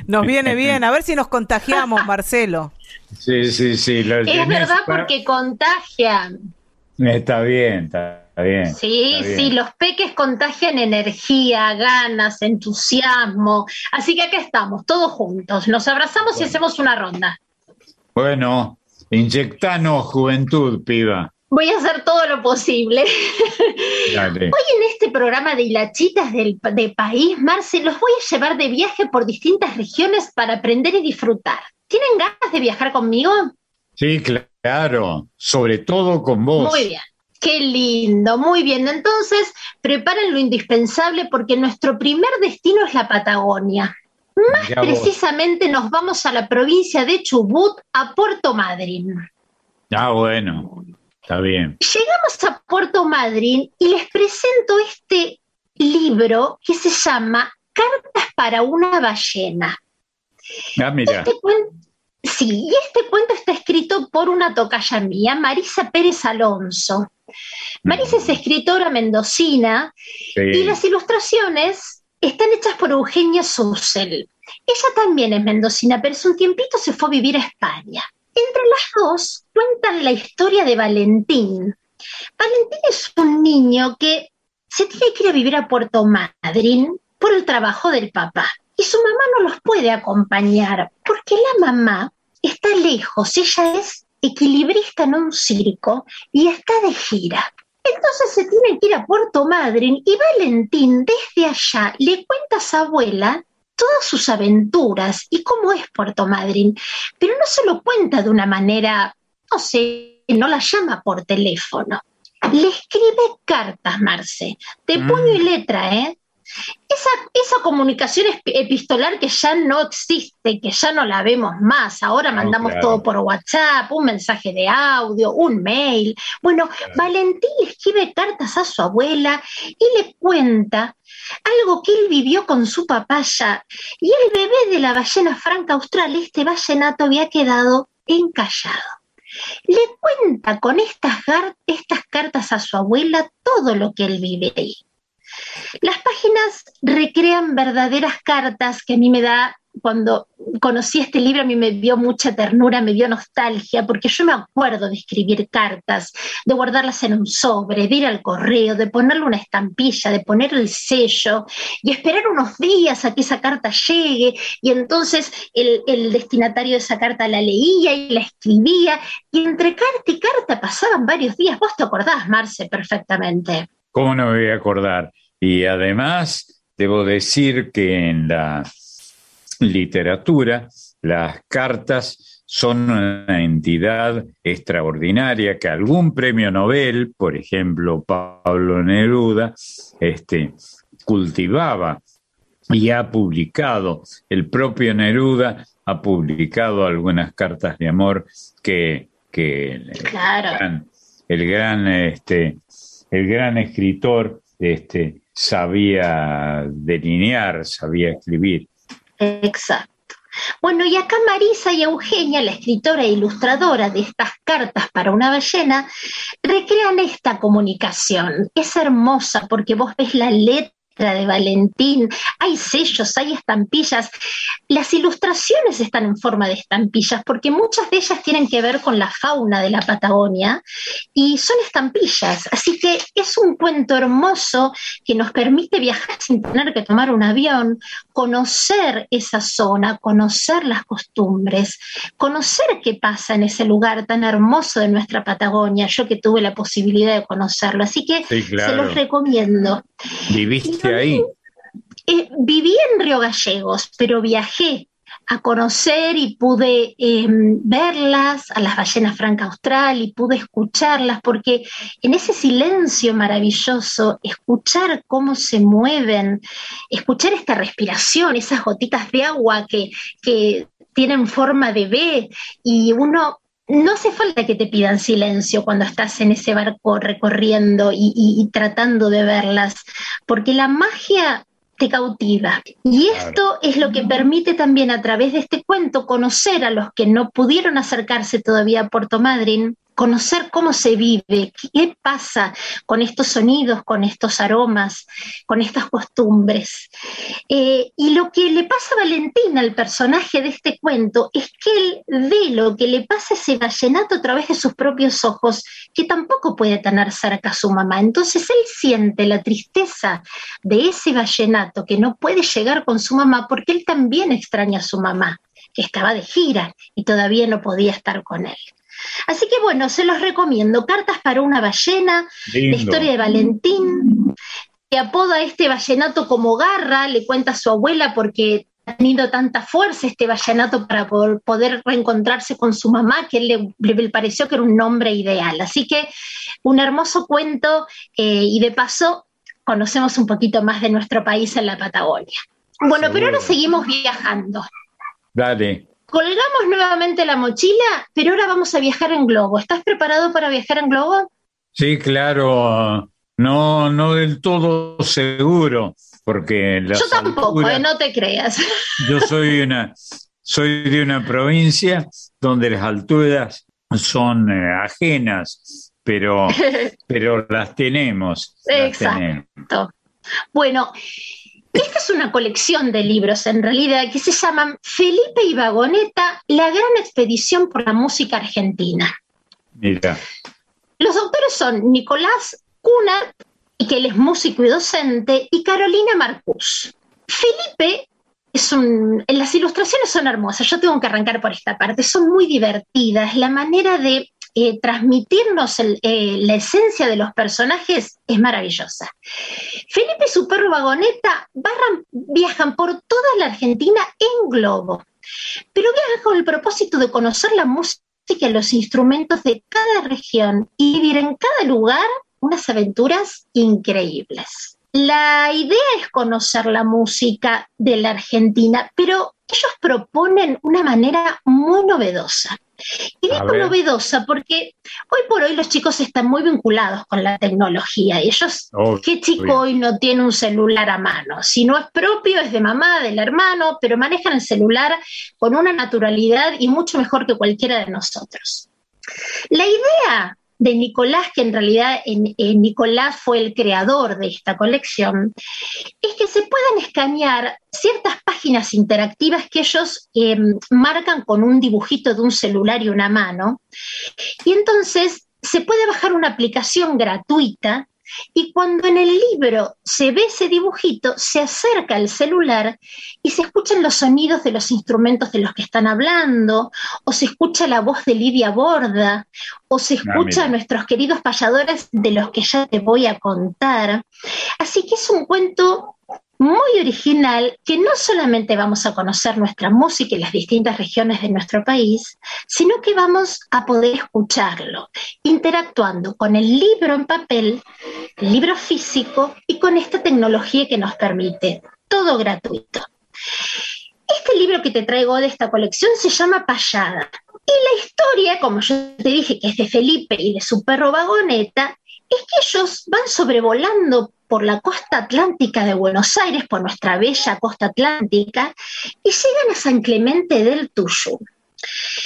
Speaker 1: Nos viene *laughs* bien, a ver si nos contagiamos, Marcelo.
Speaker 2: Sí, sí, sí.
Speaker 10: es verdad porque contagian.
Speaker 2: Está bien, está bien.
Speaker 10: Sí, sí, los peques contagian energía, ganas, entusiasmo. Así que acá estamos, todos juntos. Nos abrazamos y hacemos una ronda.
Speaker 2: Bueno, inyectanos juventud, piba.
Speaker 10: Voy a hacer todo lo posible. Hoy en este programa de hilachitas del de país, Marce, los voy a llevar de viaje por distintas regiones para aprender y disfrutar. ¿Tienen ganas de viajar conmigo?
Speaker 2: Sí, claro, sobre todo con vos.
Speaker 10: Muy bien. Qué lindo, muy bien. Entonces, preparen lo indispensable porque nuestro primer destino es la Patagonia. Más precisamente nos vamos a la provincia de Chubut, a Puerto Madryn.
Speaker 2: Ah, bueno, está bien.
Speaker 10: Llegamos a Puerto Madryn y les presento este libro que se llama Cartas para una ballena.
Speaker 2: Ah, mira.
Speaker 10: Este sí, y este cuento está escrito por una tocaya mía, Marisa Pérez Alonso. Marisa es escritora mendocina y las ilustraciones están hechas por Eugenia Susel. Ella también es mendocina, pero hace un tiempito se fue a vivir a España. Entre las dos cuentan la historia de Valentín. Valentín es un niño que se tiene que ir a vivir a Puerto Madryn por el trabajo del papá. Y su mamá no los puede acompañar porque la mamá está lejos, ella es equilibrista en un circo y está de gira. Entonces se tiene que ir a Puerto Madryn y Valentín desde allá le cuenta a su abuela todas sus aventuras y cómo es Puerto Madryn, pero no se lo cuenta de una manera, no sé, no la llama por teléfono. Le escribe cartas, Marce, de puño y mm. letra, ¿eh? Esa, esa, comunicación epistolar que ya no existe, que ya no la vemos más, ahora mandamos todo por WhatsApp, un mensaje de audio, un mail. Bueno, Valentín le escribe cartas a su abuela y le cuenta algo que él vivió con su papaya. Y el bebé de la ballena franca austral, este ballenato, había quedado encallado. Le cuenta con estas, estas cartas a su abuela todo lo que él vive ahí. Las páginas recrean verdaderas cartas que a mí me da cuando conocí este libro a mí me dio mucha ternura, me dio nostalgia, porque yo me acuerdo de escribir cartas, de guardarlas en un sobre, de ir al correo, de ponerle una estampilla, de poner el sello y esperar unos días a que esa carta llegue y entonces el, destinatario de esa carta la leía y la escribía y entre carta y carta pasaban varios días. Vos te acordás, Marce, perfectamente.
Speaker 2: ¿Cómo no me voy a acordar? Y además, debo decir que en la literatura, las cartas son una entidad extraordinaria que algún premio Nobel, por ejemplo Pablo Neruda, este, cultivaba y ha publicado. El propio Neruda ha publicado algunas cartas de amor que, que el, gran, el gran, este, el gran escritor este, sabía delinear, sabía escribir.
Speaker 10: Exacto. Bueno, y acá Marisa y Eugenia, la escritora e ilustradora de estas cartas para una ballena, recrean esta comunicación. Es hermosa porque vos ves la letra de Valentín, hay sellos, hay estampillas. Las ilustraciones están en forma de estampillas porque muchas de ellas tienen que ver con la fauna de la Patagonia y son estampillas. Así que es un cuento hermoso que nos permite viajar sin tener que tomar un avión, conocer esa zona, conocer las costumbres, conocer qué pasa en ese lugar tan hermoso de nuestra Patagonia. Yo que tuve la posibilidad de conocerlo. Así que se los recomiendo.
Speaker 2: ¿Viviste ahí?
Speaker 10: Eh, viví en Río Gallegos, pero viajé a conocer y pude em, verlas, a las ballenas franca austral, y pude escucharlas, porque en ese silencio maravilloso, escuchar cómo se mueven, escuchar esta respiración, esas gotitas de agua que, que tienen forma de B, y uno no hace falta que te pidan silencio cuando estás en ese barco recorriendo y, tratando de verlas, porque la magia te cautiva. Y esto es lo que permite también a través de este cuento conocer a los que no pudieron acercarse todavía a Puerto Madryn, conocer cómo se vive, qué pasa con estos sonidos, con estos aromas, con estas costumbres. Eh, y lo que le pasa a Valentina, el personaje de este cuento, es que él ve lo que le pasa a ese vallenato a través de sus propios ojos, que tampoco puede tener cerca a su mamá. Entonces él siente la tristeza de ese vallenato que no puede llegar con su mamá porque él también extraña a su mamá, que estaba de gira y todavía no podía estar con él. Así que bueno, se los recomiendo. Cartas para una ballena, la historia de Valentín, que apoda a este vallenato como Garra, le cuenta a su abuela porque ha tenido tanta fuerza este vallenato para poder reencontrarse con su mamá, que él le, pareció que era un nombre ideal. Así que un hermoso cuento eh, y de paso conocemos un poquito más de nuestro país en la Patagonia. Bueno, pero ahora seguimos viajando.
Speaker 2: Dale.
Speaker 10: Colgamos nuevamente la mochila, pero ahora vamos a viajar en globo. ¿Estás preparado para viajar en globo?
Speaker 2: Sí, claro. No, no del todo seguro, porque
Speaker 10: yo tampoco, eh, no te creas. *laughs*
Speaker 2: Yo soy una, soy de una provincia donde las alturas son eh, ajenas, pero, *laughs* pero las tenemos.
Speaker 10: Exacto. Bueno, esta es una colección de libros, en realidad, que se llaman Felipe y Vagoneta, la gran expedición por la música argentina.
Speaker 2: Mira.
Speaker 10: Los autores son Nicolás Cunha, que él es músico y docente, y Carolina Marcus. Felipe es un, las ilustraciones son hermosas, yo tengo que arrancar por esta parte, son muy divertidas, la manera de eh, transmitirnos eh, la esencia de los personajes es maravillosa. Felipe y su perro Vagoneta viajan por toda la Argentina en globo, pero viajan con el propósito de conocer la música y los instrumentos de cada región y vivir en cada lugar unas aventuras increíbles. La idea es conocer la música de la Argentina, pero ellos proponen una manera muy novedosa. Y digo novedosa porque hoy por hoy los chicos están muy vinculados con la tecnología. Y ellos, ¿qué chico hoy no tiene un celular a mano? Si no es propio, es de mamá, del hermano, pero manejan el celular con una naturalidad y mucho mejor que cualquiera de nosotros. La idea de Nicolás, que en realidad Nicolás fue el creador de esta colección, es que se puedan escanear ciertas páginas interactivas que ellos em, marcan con un dibujito de un celular y una mano. Y entonces se puede bajar una aplicación gratuita y cuando en el libro se ve ese dibujito, se acerca el celular y se escuchan los sonidos de los instrumentos de los que están hablando, o se escucha la voz de Lidia Borda, o se ah, escucha a nuestros queridos payadores de los que ya te voy a contar. Así que es un cuento muy original que no solamente vamos a conocer nuestra música y las distintas regiones de nuestro país, sino que vamos a poder escucharlo, interactuando con el libro en papel, el libro físico y con esta tecnología que nos permite. Todo gratuito. Este libro que te traigo de esta colección se llama Payada. Y la historia, como yo te dije, que es de Felipe y de su perro Vagoneta, es que ellos van sobrevolando por la costa atlántica de Buenos Aires, por nuestra bella costa atlántica, y llegan a San Clemente del Tuyú.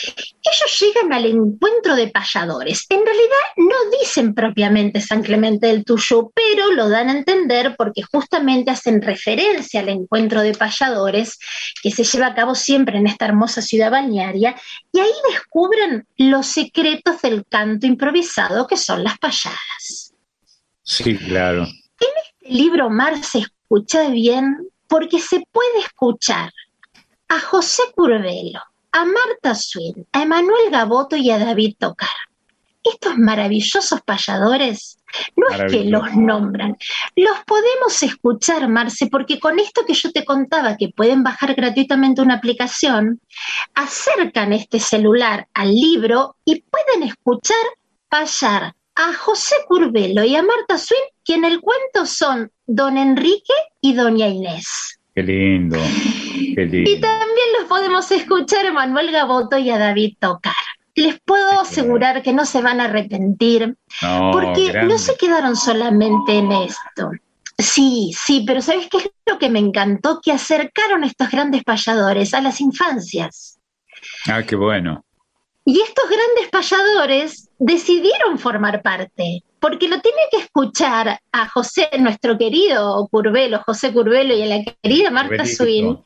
Speaker 10: Ellos llegan al encuentro de payadores. En realidad no dicen propiamente San Clemente del Tuyú, pero lo dan a entender porque justamente hacen referencia al encuentro de payadores que se lleva a cabo siempre en esta hermosa ciudad balnearia y ahí descubren los secretos del canto improvisado que son las payadas.
Speaker 2: Sí, claro
Speaker 10: libro Mar se escucha bien porque se puede escuchar a José Curvelo, a Marta Swin, a Emanuel Gaboto y a David Tocar. Estos maravillosos payadores no es que los nombran, los podemos escuchar, Marce, porque con esto que yo te contaba, que pueden bajar gratuitamente una aplicación, acercan este celular al libro y pueden escuchar payar a José Curvelo y a Marta Swin, que en el cuento son don Enrique y doña Inés.
Speaker 2: Qué lindo, qué lindo.
Speaker 10: Y también los podemos escuchar a Manuel Gaboto y a David Tocar. Les puedo asegurar que no se van a arrepentir, porque no se quedaron solamente en esto. Sí, sí, pero ¿sabes qué es lo que me encantó? Que acercaron a estos grandes payadores a las infancias.
Speaker 2: Ah, qué bueno.
Speaker 10: Y estos grandes payadores decidieron formar parte, porque lo tiene que escuchar a José, nuestro querido Curvelo, José Curvelo y a la querida Marta Swin,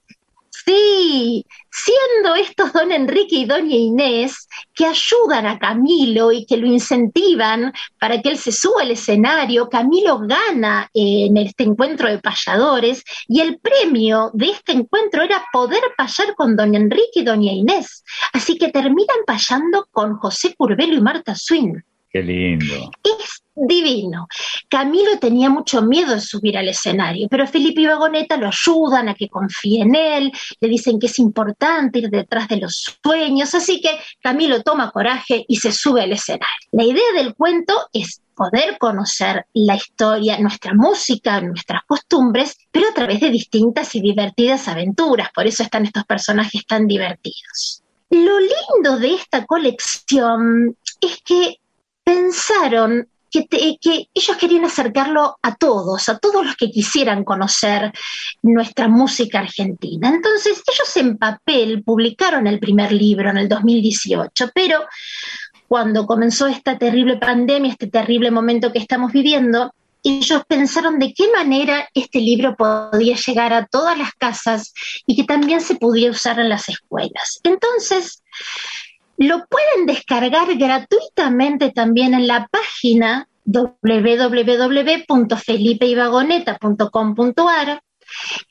Speaker 10: Sí, siendo estos don Enrique y doña Inés que ayudan a Camilo y que lo incentivan para que él se suba al escenario, Camilo gana en este encuentro de payadores y el premio de este encuentro era poder payar con don Enrique y doña Inés. Así que terminan payando con José Curbelo y Marta Swin.
Speaker 2: Qué lindo.
Speaker 10: Es divino. Camilo tenía mucho miedo de subir al escenario, pero Felipe y Vagoneta lo ayudan a que confíe en él, le dicen que es importante ir detrás de los sueños, así que Camilo toma coraje y se sube al escenario. La idea del cuento es poder conocer la historia, nuestra música, nuestras costumbres, pero a través de distintas y divertidas aventuras. Por eso están estos personajes tan divertidos. Lo lindo de esta colección es que pensaron que, ellos querían acercarlo a todos, a todos los que quisieran conocer nuestra música argentina. Entonces, ellos en papel publicaron el primer libro en el 2018, pero cuando comenzó esta terrible pandemia, este terrible momento que estamos viviendo, ellos pensaron de qué manera este libro podía llegar a todas las casas y que también se pudiera usar en las escuelas. Entonces, lo pueden descargar gratuitamente también en la página www.felipeivagoneta.com.ar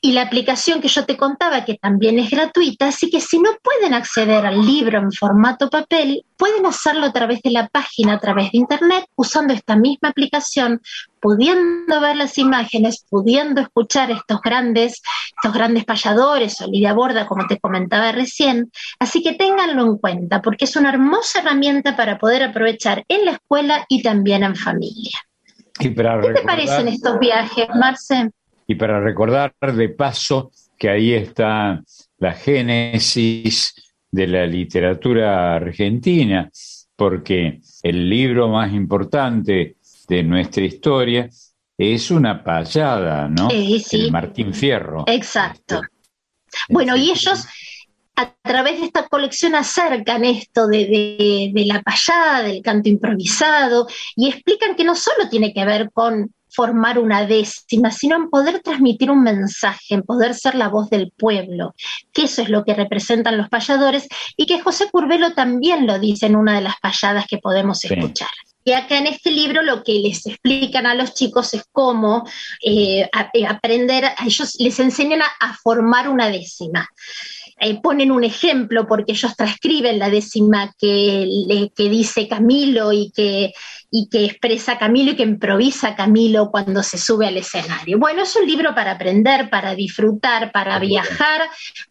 Speaker 10: y la aplicación que yo te contaba, que también es gratuita, así que si no pueden acceder al libro en formato papel, pueden hacerlo a través de la página, a través de internet, usando esta misma aplicación, pudiendo ver las imágenes, pudiendo escuchar estos grandes, estos grandes payadores, Olivia Borda, como te comentaba recién. Así que ténganlo en cuenta, porque es una hermosa herramienta para poder aprovechar en la escuela y también en familia. ¿Qué te parecen estos viajes, Marce?
Speaker 2: Y para recordar de paso que ahí está la génesis de la literatura argentina, porque el libro más importante de nuestra historia es una payada, ¿no?
Speaker 10: Sí, sí.
Speaker 2: El Martín Fierro.
Speaker 10: Exacto. Bueno, y ellos a través de esta colección acercan esto de, de, la payada, del canto improvisado, y explican que no solo tiene que ver con formar una décima, sino en poder transmitir un mensaje, en poder ser la voz del pueblo, que eso es lo que representan los payadores y que José Curvelo también lo dice en una de las payadas que podemos escuchar. Y acá en este libro lo que les explican a los chicos es cómo eh, eh, aprender, a ellos les enseñan a formar una décima. Eh, ponen un ejemplo porque ellos transcriben la décima que, que dice Camilo y que, y que expresa Camilo y que improvisa Camilo cuando se sube al escenario. Bueno, es un libro para aprender, para disfrutar, para viajar,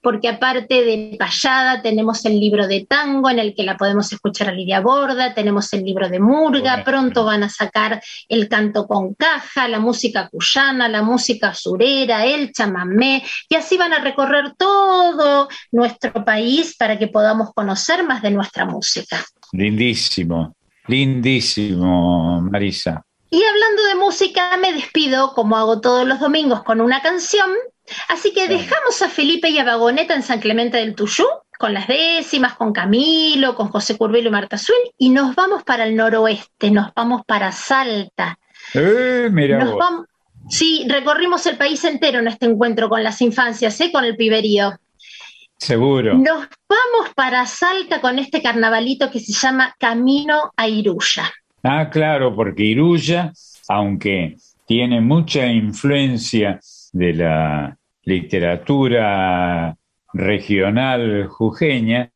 Speaker 10: porque aparte de payada tenemos el libro de tango en el que la podemos escuchar a Lidia Borda, tenemos el libro de Murga, pronto van a sacar el canto con caja, la música cuyana, la música surera, el chamamé, y así van a recorrer todo nuestro país para que podamos conocer más de nuestra música.
Speaker 2: Lindísimo, lindísimo, Marisa.
Speaker 10: Y hablando de música, me despido, como hago todos los domingos, con una canción. Así que dejamos a Felipe y a Vagoneta en San Clemente del Tuyú, con las décimas, con Camilo, con José Curbelo y Marta Swin, y nos vamos para el noroeste, nos vamos para Salta.
Speaker 2: Eh, mira
Speaker 10: Sí, recorrimos el país entero en este encuentro con las infancias, ¿eh? con el piberío.
Speaker 2: Seguro.
Speaker 10: Nos vamos para Salta con este carnavalito que se llama Camino a Iruya.
Speaker 2: Ah, claro, porque Iruya, aunque tiene mucha influencia de la literatura regional jujeña,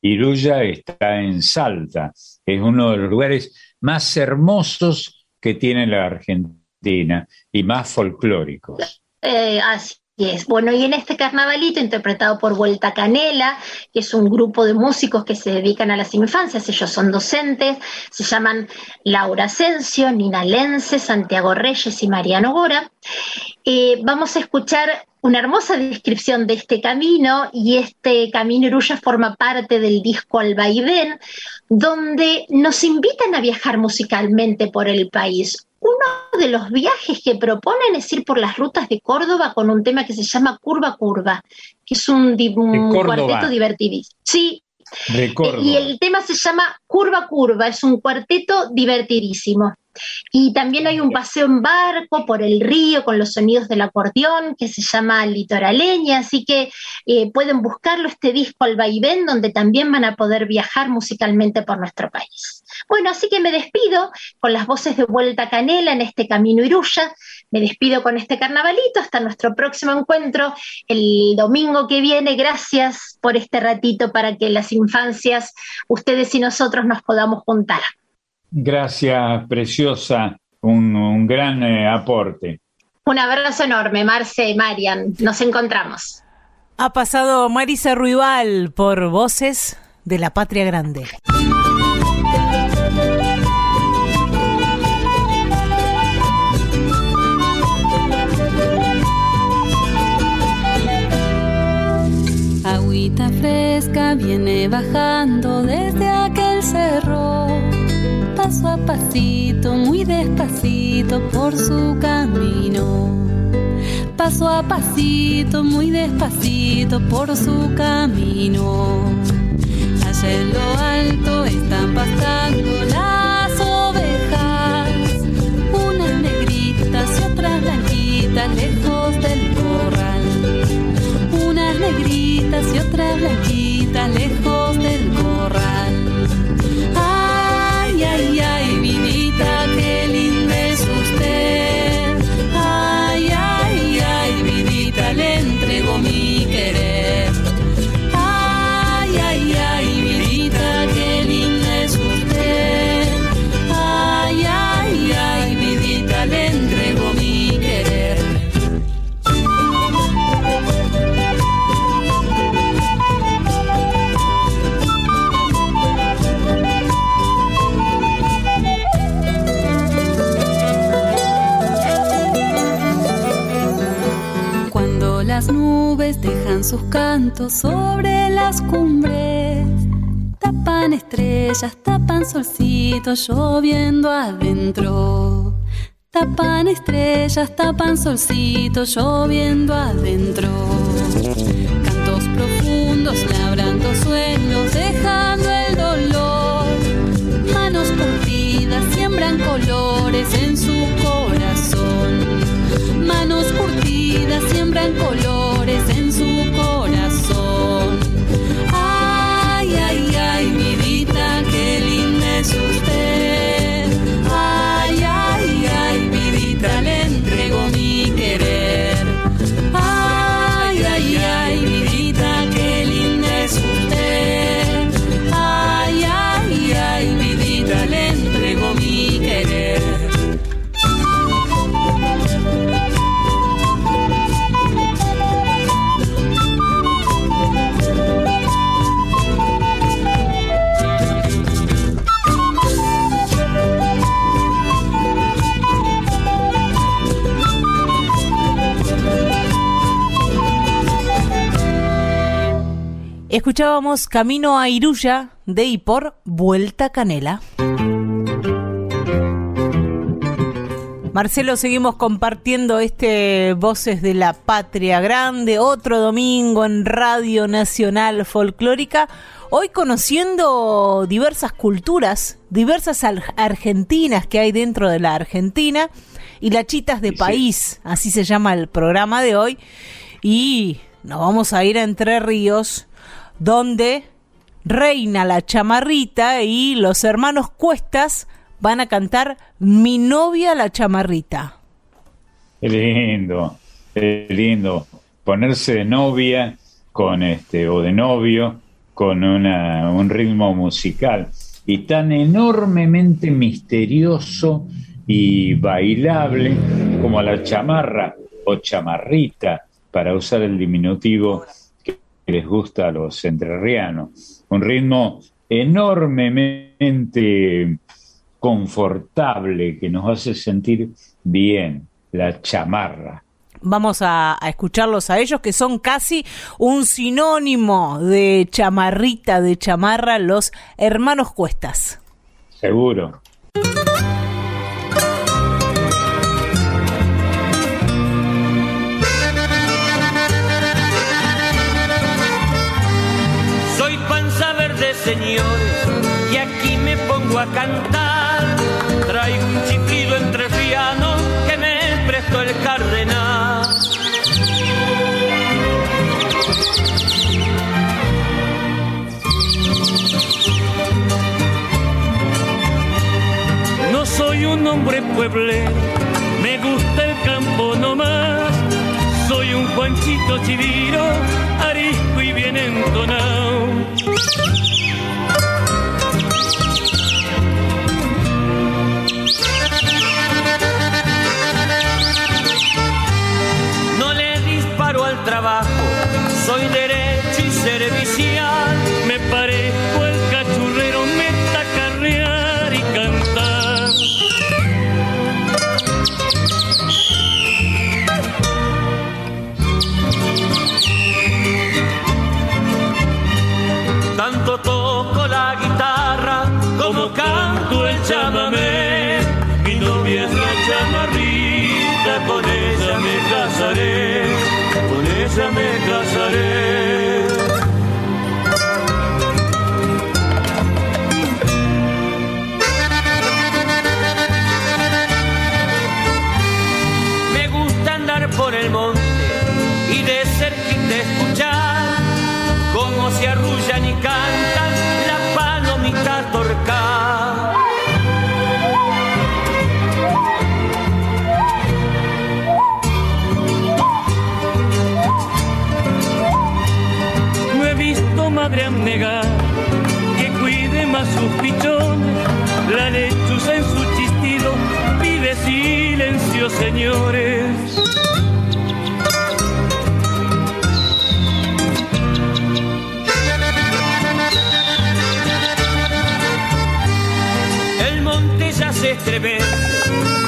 Speaker 2: Iruya está en Salta, es uno de los lugares más hermosos que tiene la Argentina y más folclóricos.
Speaker 10: Eh, así bueno, y en este carnavalito interpretado por Vuelta Canela, que es un grupo de músicos que se dedican a las infancias, ellos son docentes, se llaman Laura Asensio, Nina Lense, Santiago Reyes y Mariano Gora. Eh, vamos a escuchar una hermosa descripción de este camino y este camino Iruya forma parte del disco Al donde nos invitan a viajar musicalmente por el país. Uno de los viajes que proponen es ir por las rutas de Córdoba con un tema que se llama Curva Curva, que es un, cuarteto divertidísimo. Sí, Y el tema se llama Curva Curva, es un cuarteto divertidísimo. Y también hay un paseo en barco por el río con los sonidos del acordeón que se llama Litoraleña, así que eh, pueden buscarlo este disco al vaivén donde también van a poder viajar musicalmente por nuestro país. Bueno, así que me despido con las voces de Vuelta Canela en este Camino Iruya. Me despido con este carnavalito hasta nuestro próximo encuentro el domingo que viene. Gracias por este ratito para que las infancias, ustedes y nosotros nos podamos juntar.
Speaker 2: Gracias, preciosa. Un, gran eh, aporte.
Speaker 10: Un abrazo enorme, Marce y Marian. Nos encontramos.
Speaker 1: Ha pasado Marisa Ruibal por Voces de la Patria Grande.
Speaker 11: Agüita fresca viene bajando desde aquel cerro paso a pasito, muy despacito por su camino. Paso a pasito, muy despacito por su camino. Allá en lo alto están pastando las ovejas, unas negritas y otras blanquitas lejos del corral. Unas negritas y otras blanquitas lejos sus cantos sobre las cumbres. Tapan estrellas, tapan solcitos lloviendo adentro. Tapan estrellas, tapan solcitos lloviendo adentro. Cantos profundos labrando sueños, dejando el dolor. Manos curtidas siembran colores en su corazón. Manos curtidas siembran colores
Speaker 1: Escuchábamos Camino a Iruya de y por Vuelta Canela. Marcelo, seguimos compartiendo este Voces de la Patria Grande, otro domingo en Radio Nacional Folclórica, hoy conociendo diversas culturas, diversas argentinas que hay dentro de la Argentina y las chitas de país, así se llama el programa de hoy, y nos vamos a ir a Entre Ríos donde reina la chamarrita y los hermanos Cuestas van a cantar Mi novia la chamarrita.
Speaker 2: Qué lindo, qué lindo. Ponerse de novia con este, o de novio con una, un ritmo musical y tan enormemente misterioso y bailable como la chamarra o chamarrita, para usar el diminutivo les gusta a los entrerrianos. Un ritmo enormemente confortable que nos hace sentir bien, la chamarra.
Speaker 1: Vamos a, escucharlos a ellos, que son casi un sinónimo de chamarrita, de chamarra, los hermanos Cuestas.
Speaker 2: Seguro.
Speaker 12: Y aquí me pongo a cantar. Traigo un chiflido entre piano que me prestó el cardenal. No soy un hombre pueble, me gusta el campo nomás. Soy un Juanchito Chiviro, arisco y bien entonado. Trabajo, soy derecho y servicial. Señores. El monte ya se estremece,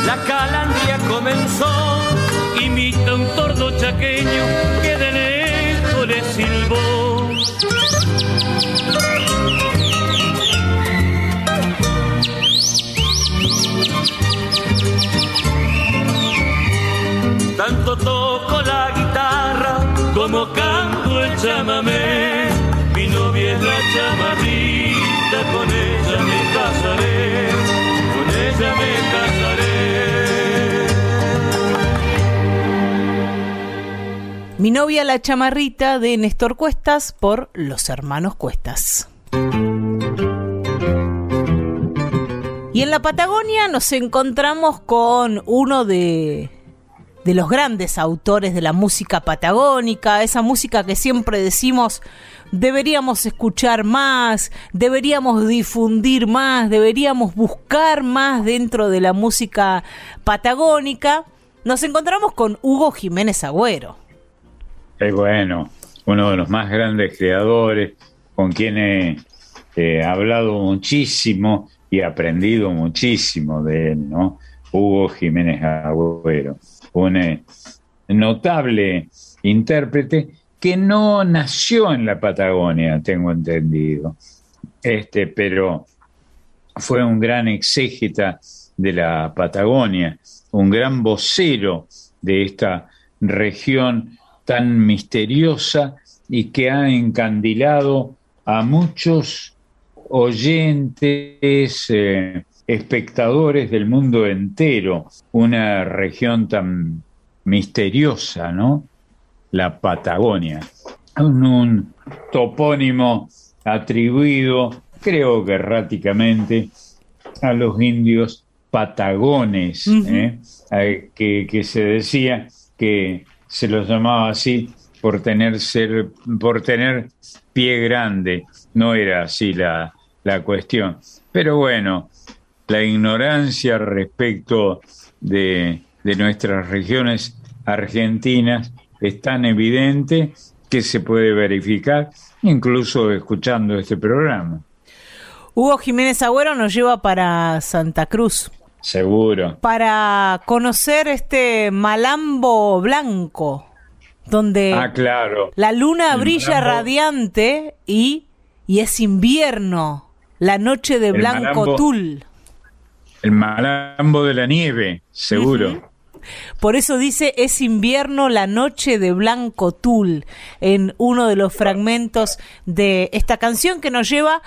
Speaker 12: la calandria comenzó, imita un tordo chaqueño Tanto toco la guitarra como canto el chamamé. Mi novia es la chamarrita, con ella me casaré, con ella me casaré.
Speaker 1: Mi novia la chamarrita de Néstor Cuestas por Los Hermanos Cuestas. Y en la Patagonia nos encontramos con uno de, de los grandes autores de la música patagónica, esa música que siempre decimos deberíamos escuchar más, deberíamos difundir más, deberíamos buscar más dentro de la música patagónica. Nos encontramos con Hugo Jiménez Agüero.
Speaker 2: Es bueno, uno de los más grandes creadores, con quien he, he hablado muchísimo y aprendido muchísimo de él, ¿no? Hugo Jiménez Agüero, un notable intérprete que no nació en la Patagonia, tengo entendido, este, pero fue un gran exégeta de la Patagonia, un gran vocero de esta región tan misteriosa y que ha encandilado a muchos oyentes, eh, espectadores del mundo entero, una región tan misteriosa, ¿no? La Patagonia. Un, un topónimo atribuido, creo que erráticamente, a los indios patagones, ¿eh? Eh, que, que se decía que se los llamaba así por tener, ser, por tener pie grande. No era así la, la cuestión. Pero bueno, la ignorancia respecto de, de nuestras regiones argentinas es tan evidente que se puede verificar incluso escuchando este programa.
Speaker 1: Hugo Jiménez Agüero nos lleva para Santa Cruz.
Speaker 2: Seguro.
Speaker 1: Para conocer este Malambo Blanco, donde
Speaker 2: ah, claro.
Speaker 1: la luna brilla malambo. radiante y, y es invierno, la noche de blanco
Speaker 2: malambo.
Speaker 1: tul.
Speaker 2: El malambo de la nieve, seguro.
Speaker 1: Por eso dice es invierno la noche de blanco tul en uno de los fragmentos de esta canción que nos lleva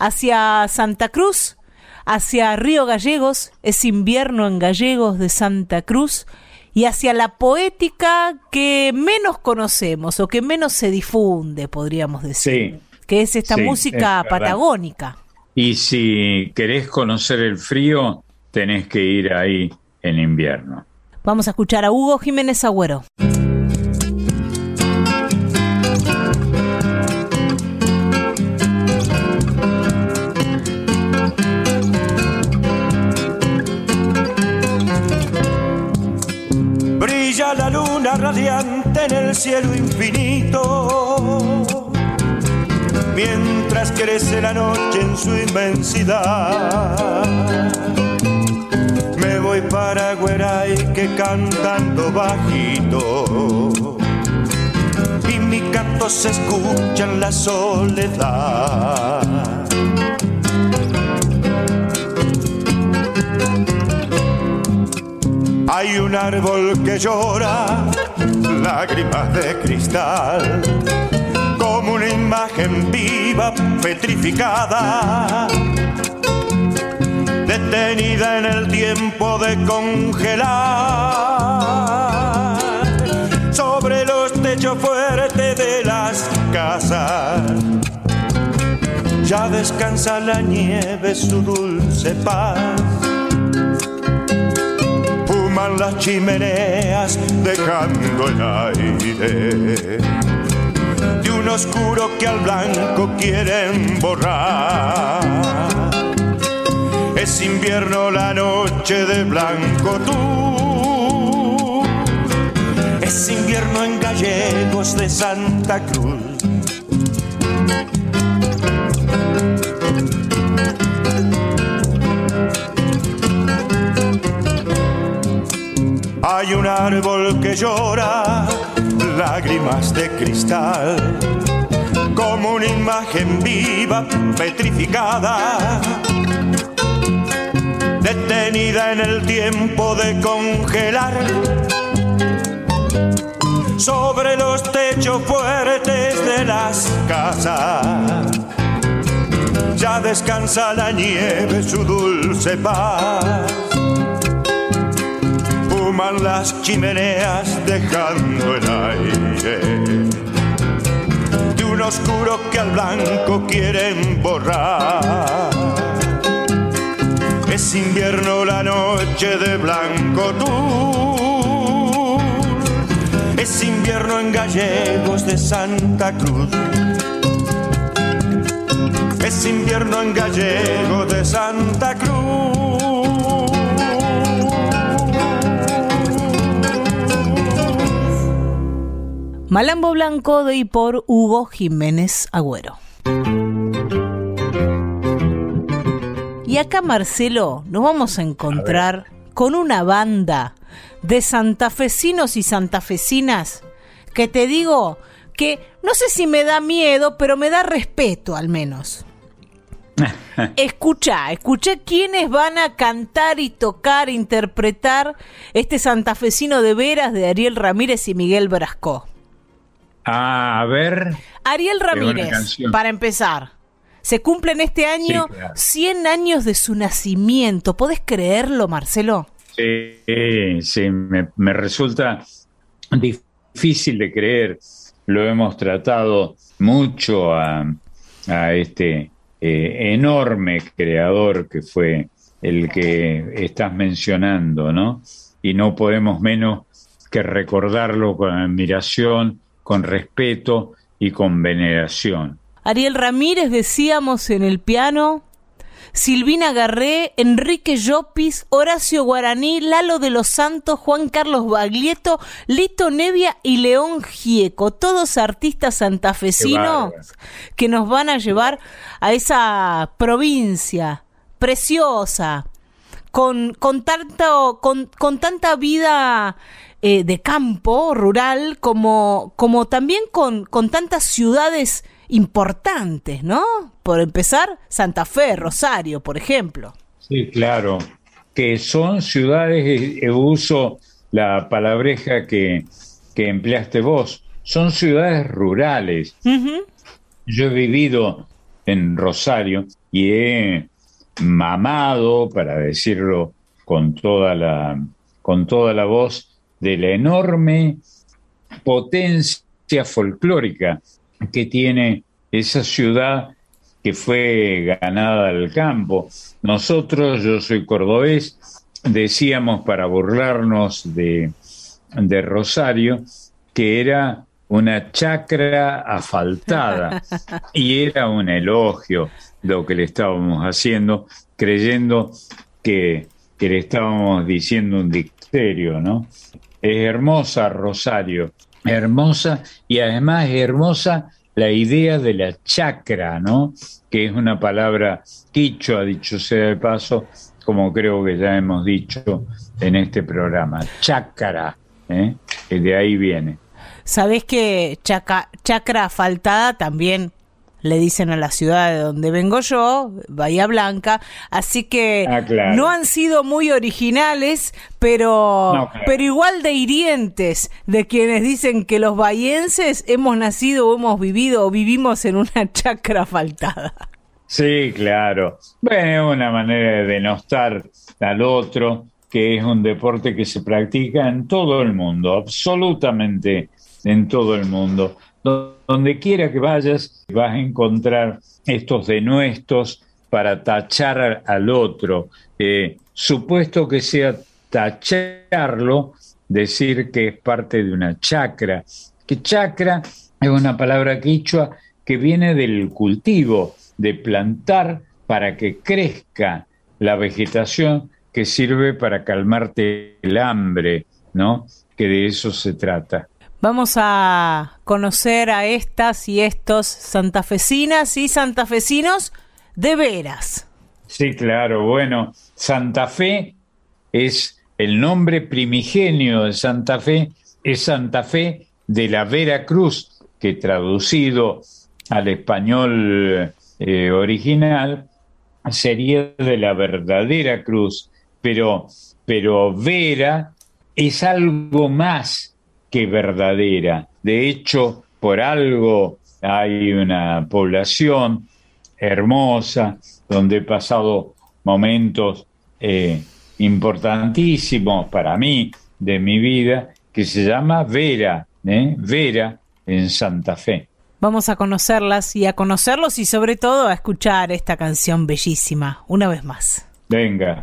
Speaker 1: hacia Santa Cruz, hacia Río Gallegos, es invierno en Gallegos de Santa Cruz y hacia la poética que menos conocemos o que menos se difunde, podríamos decir, que es esta música patagónica.
Speaker 2: Y si querés conocer el frío, tenés que ir ahí en invierno.
Speaker 1: Vamos a escuchar a Hugo Jiménez Agüero.
Speaker 13: Brilla la luna radiante en el cielo infinito, mientras crece la noche en su inmensidad. Voy para Gueray que cantando bajito. Y mi canto se escucha en la soledad. Hay un árbol que llora lágrimas de cristal, una imagen viva petrificada detenida en el tiempo de congelar sobre los techos fuertes de las casas. Ya descansa la nieve su dulce paz. Fuman las chimeneas dejando el aire un oscuro que al blanco quieren borrar es invierno la noche de blanco tú. Es invierno en gallegos de Santa Cruz. Hay un árbol que llora lágrimas de cristal, como una imagen viva petrificada detenida en el tiempo de congelar. Sobre los techos fuertes de las casas, ya descansa la nieve su dulce paz. Las chimeneas dejando el aire de un oscuro que al blanco quieren borrar es invierno la noche de blanco tú. Es invierno en gallegos de Santa Cruz. Es invierno en gallegos de Santa Cruz.
Speaker 1: Malambo Blanco de y por Hugo Jiménez Agüero. Y acá, Marcelo, nos vamos a encontrar con una banda de santafesinos y santafesinas que te digo que no sé si me da miedo, pero me da respeto al menos. *laughs* escucha, escucha quiénes van a cantar y tocar, interpretar este santafesino de veras de Ariel Ramírez y Miguel Brasco.
Speaker 2: Ah, a ver.
Speaker 1: Ariel Ramírez, para empezar. Se cumplen este año 100 años de su nacimiento. ¿Podés creerlo, Marcelo?
Speaker 2: Sí, sí, me, resulta difícil de creer. Lo hemos tratado mucho a, este eh, enorme creador que fue el que estás mencionando, ¿no? Y no podemos menos que recordarlo con admiración, con respeto y con veneración.
Speaker 1: Ariel Ramírez, decíamos en el piano, Silvina Garré, Enrique Llopis, Horacio Guaraní, Lalo de los Santos, Juan Carlos Baglietto, Lito Nevia y León Gieco, todos artistas santafesinos que nos van a llevar a esa provincia preciosa, con, con, tanto, con, con tanta vida eh, de campo, rural, como, como también con, con tantas ciudades importantes, ¿no? Por empezar, Santa Fe, Rosario, por ejemplo.
Speaker 2: Sí, claro, que son ciudades de uso la palabreja que, que empleaste vos. Son ciudades rurales. Yo he vivido en Rosario y he mamado, para decirlo con toda la, con toda la voz, de la enorme potencia folclórica que tiene esa ciudad que fue ganada al campo. Nosotros, yo soy cordobés, decíamos para burlarnos de, de Rosario que era una chacra asfaltada *laughs* y era un elogio lo que le estábamos haciendo, creyendo que, que le estábamos diciendo un dicterio, ¿no? Es hermosa Rosario, hermosa y además es hermosa la idea de la chacra, ¿no? Que es una palabra quicho, ha dicho sea de paso, como creo que ya hemos dicho en este programa. Chacra, ¿eh? de ahí viene.
Speaker 1: Sabés que chacra asfaltada también le dicen a la ciudad de donde vengo yo, Bahía Blanca, así que ah, no han sido muy originales, pero, pero igual de hirientes de quienes dicen que los bahienses hemos nacido o hemos vivido o vivimos en una *laughs* chacra faltada.
Speaker 2: Sí, claro. Bueno, una manera de denostar al otro, que es un deporte que se practica en todo el mundo, absolutamente en todo el mundo. Donde quiera que vayas, vas a encontrar estos denuestos para tachar al otro. Eh, supuesto que sea tacharlo, decir que es parte de una chacra. Que chacra es una palabra quichua que viene del cultivo, de plantar para que crezca la vegetación que sirve para calmarte el hambre, ¿no? Que de eso se trata.
Speaker 1: Vamos a conocer a estas y estos santafesinas y santafesinos de veras.
Speaker 2: Sí, claro. Bueno, Santa Fe es el nombre primigenio de Santa Fe, es Santa Fe de la Vera Cruz, que traducido al español eh, original sería de la verdadera cruz, pero, pero Vera es algo más que verdadera. De hecho, por algo hay una población hermosa donde he pasado momentos eh, importantísimos para mí de mi vida que se llama Vera, ¿eh? Vera en Santa Fe.
Speaker 1: Vamos a conocerlas y a conocerlos y sobre todo a escuchar esta canción bellísima una vez más.
Speaker 2: Venga.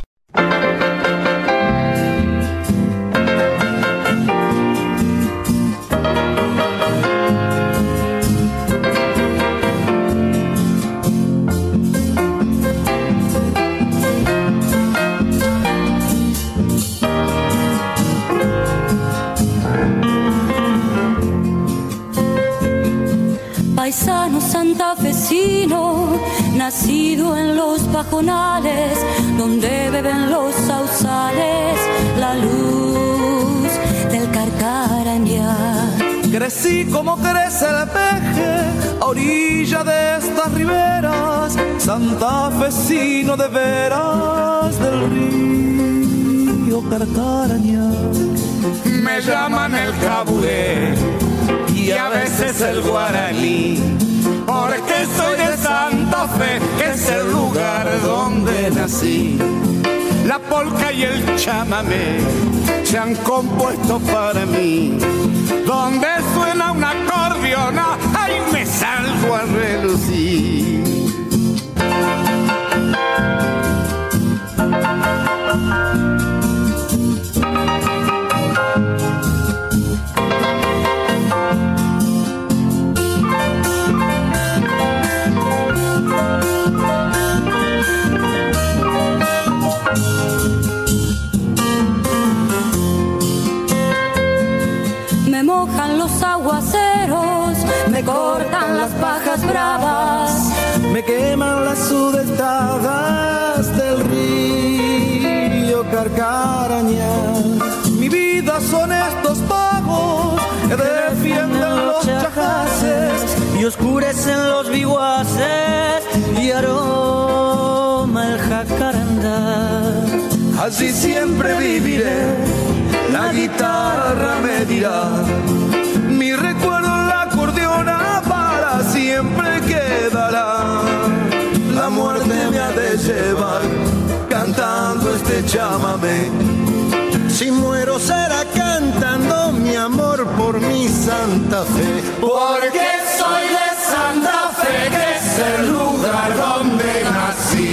Speaker 4: Paisano santafesino, nacido en los pajonales, donde beben los sausales, la luz del carcaraña.
Speaker 14: Crecí como crece el peje, a orilla de estas riberas, santafesino de veras del río Carcaraña.
Speaker 15: Me llaman el cabulé y a veces el guaraní. Porque soy de Santa Fe, que es el lugar donde nací. La polca y el chamamé se han compuesto para mí. Donde suena una acordeona, ahí me salgo a relucir.
Speaker 4: Cortan las pajas bravas,
Speaker 14: me queman las sudestadas del río Carcaraña. Mi vida son estos pagos que defienden los chajaces y oscurecen los viguaces y aroma el jacarandá. Así siempre viviré la guitarra me dirá. Mi recuerdo en la acordeona para siempre quedará. La muerte me ha de llevar cantando este chamamé. Si muero será cantando mi amor por mi Santa Fe. Porque soy de Santa Fe, que es el lugar donde nací.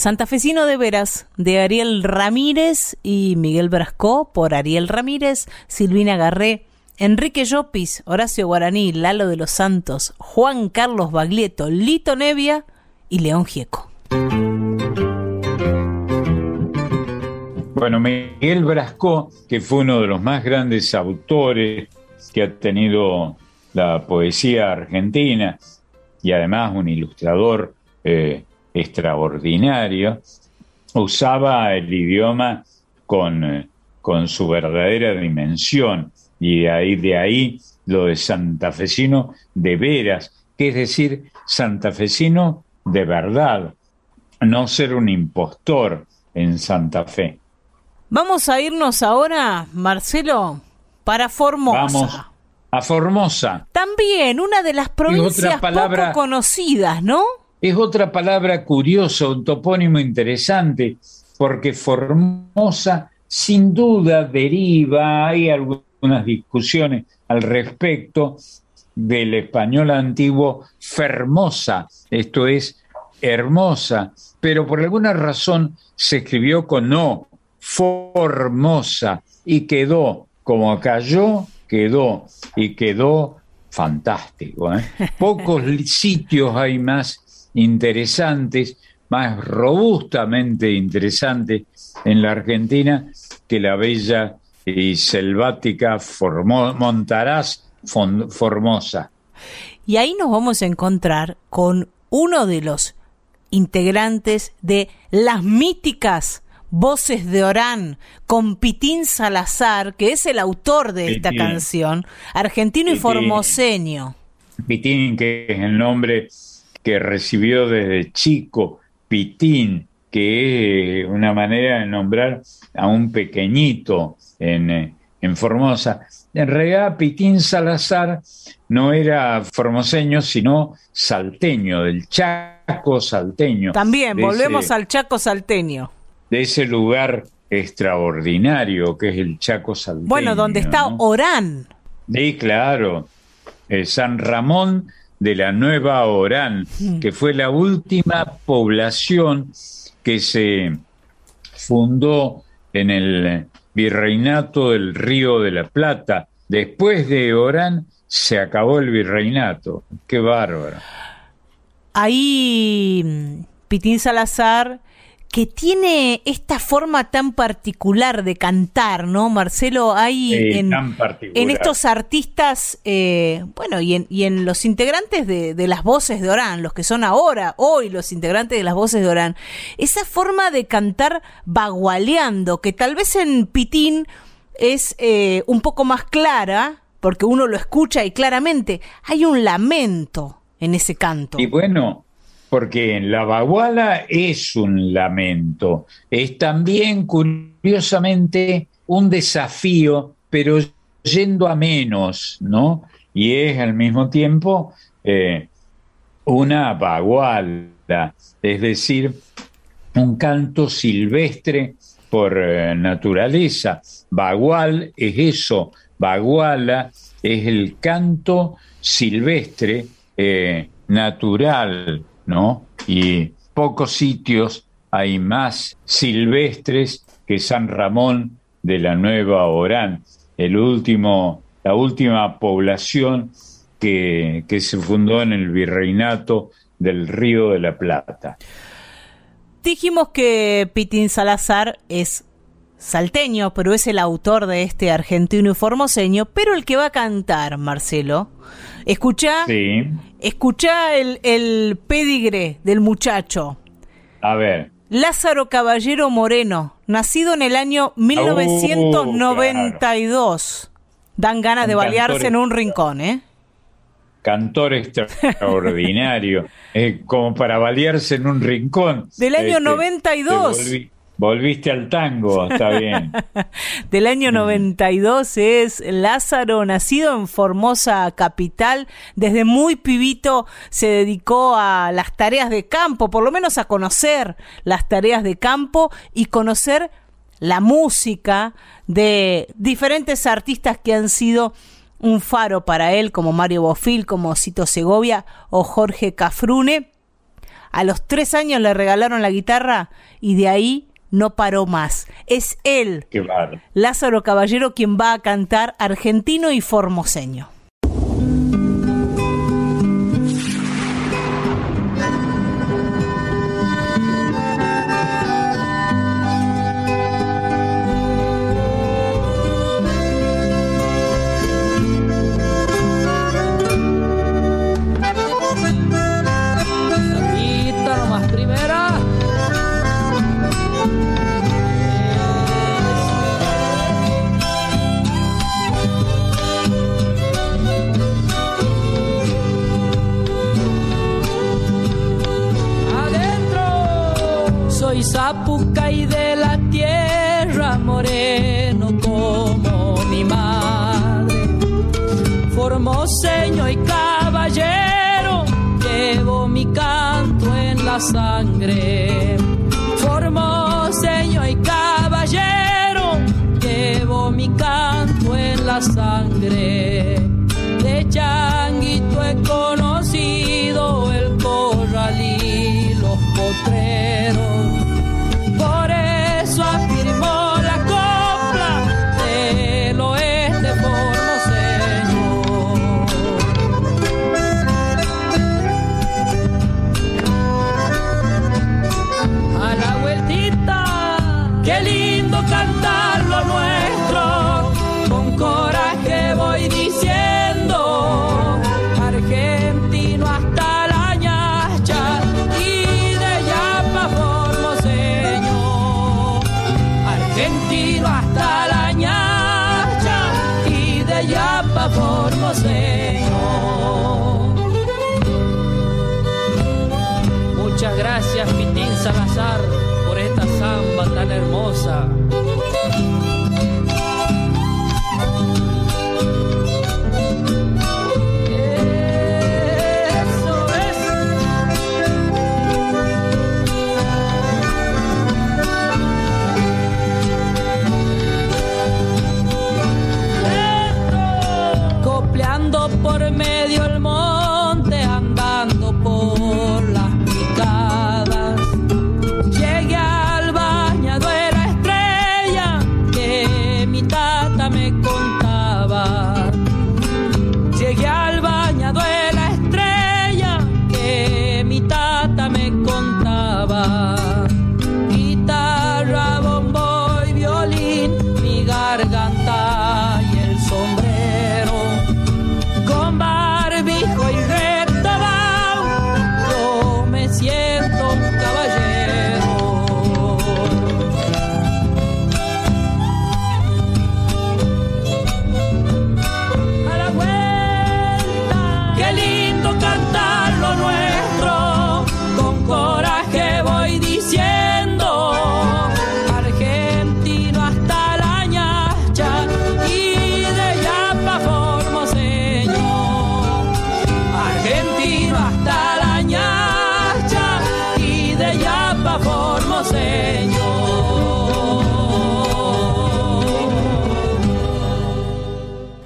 Speaker 1: Santafesino de Veras, de Ariel Ramírez y Miguel Brascó, por Ariel Ramírez, Silvina Garré, Enrique Llopis, Horacio Guaraní, Lalo de los Santos, Juan Carlos Baglietto, Lito Nevia y León Gieco.
Speaker 2: Bueno, Miguel Brascó, que fue uno de los más grandes autores que ha tenido la poesía argentina y además un ilustrador eh, extraordinario, usaba el idioma con, con su verdadera dimensión y de ahí, de ahí lo de santafesino de veras, que es decir, santafesino de verdad, no ser un impostor en Santa Fe.
Speaker 1: Vamos a irnos ahora, Marcelo, para Formosa.
Speaker 2: Vamos a Formosa.
Speaker 1: También una de las provincias
Speaker 2: palabra-
Speaker 1: poco conocidas, ¿no?
Speaker 2: Es otra palabra curiosa, un topónimo interesante, porque Formosa sin duda deriva, hay algunas discusiones al respecto del español antiguo fermosa, esto es hermosa, pero por alguna razón se escribió con O, Formosa, y quedó, como cayó, quedó, y quedó fantástico. ¿eh? Pocos *laughs* sitios hay más interesantes, más robustamente interesantes en la Argentina que la bella y selvática Formo- Montaraz Fon- Formosa.
Speaker 1: Y ahí nos vamos a encontrar con uno de los integrantes de las míticas Voces de Orán, con Pitín Salazar, que es el autor de esta
Speaker 2: Pitín.
Speaker 1: canción, argentino y formoseño.
Speaker 2: Pitín, que es el nombre que recibió desde chico, Pitín, que es una manera de nombrar a un pequeñito en, eh, en Formosa. En realidad, Pitín Salazar no era formoseño, sino salteño, del Chaco salteño.
Speaker 1: También, volvemos
Speaker 2: ese-
Speaker 1: al Chaco salteño.
Speaker 2: de ese lugar extraordinario que es el Chaco salteño.
Speaker 1: Bueno, donde está
Speaker 2: ¿no?
Speaker 1: Orán.
Speaker 2: Sí, claro. Eh, San Ramón de la Nueva Orán, que fue la última población que se fundó en el virreinato del Río de la Plata. Después de Orán se acabó el virreinato. Qué bárbaro.
Speaker 1: Ahí mm, Pitín Salazar, que tiene esta forma tan particular de cantar, ¿no, Marcelo? Hay en, estos artistas, eh, bueno, y en, y en los integrantes de, de las voces de Orán, los que son ahora, hoy los integrantes de las voces de Orán, esa forma de cantar bagualeando, que tal vez en Pitín es eh, un poco más clara, porque uno lo escucha y claramente hay un lamento en ese canto.
Speaker 2: Y bueno, porque en la baguala es un lamento, es también curiosamente un desafío, pero yendo a menos, ¿no? Y es al mismo tiempo eh, una baguala, es decir, un canto silvestre por eh, naturaleza. Bagual es eso, baguala es el canto silvestre eh, natural, ¿no? Y pocos sitios hay más silvestres que San Ramón de la Nueva Orán, el último, la última población que, que se fundó en el virreinato del Río de la Plata.
Speaker 1: Dijimos que Pitín Salazar es salteño, pero es el autor de este argentino y formoseño, pero el que va a cantar, Marcelo. Escucha,
Speaker 2: Sí,
Speaker 1: escucha el, el pedigre del muchacho.
Speaker 2: a ver.
Speaker 1: Lázaro Caballero Moreno, nacido en el año 1992. Dan ganas de balearse en un rincón, ¿eh?
Speaker 2: cantor extraordinario, *laughs* eh, como para balearse en un rincón.
Speaker 1: Del año
Speaker 2: Este,
Speaker 1: 92.
Speaker 2: te volví- Volviste al tango, está bien. *laughs*
Speaker 1: Del año 92 es Lázaro, nacido en Formosa capital. Desde muy pibito se dedicó a las tareas de campo, por lo menos a conocer las tareas de campo y conocer la música de diferentes artistas que han sido un faro para él, como Mario Bofil, como Cito Segovia o Jorge Cafrune. A los tres años le regalaron la guitarra y de ahí no paró más. Es él, Lázaro Caballero, quien va a cantar argentino y formoseño.
Speaker 16: Y de la tierra moreno como mi madre. Formoseño y caballero, llevo mi canto en la sangre. Formoseño y caballero, llevo mi canto en la sangre. De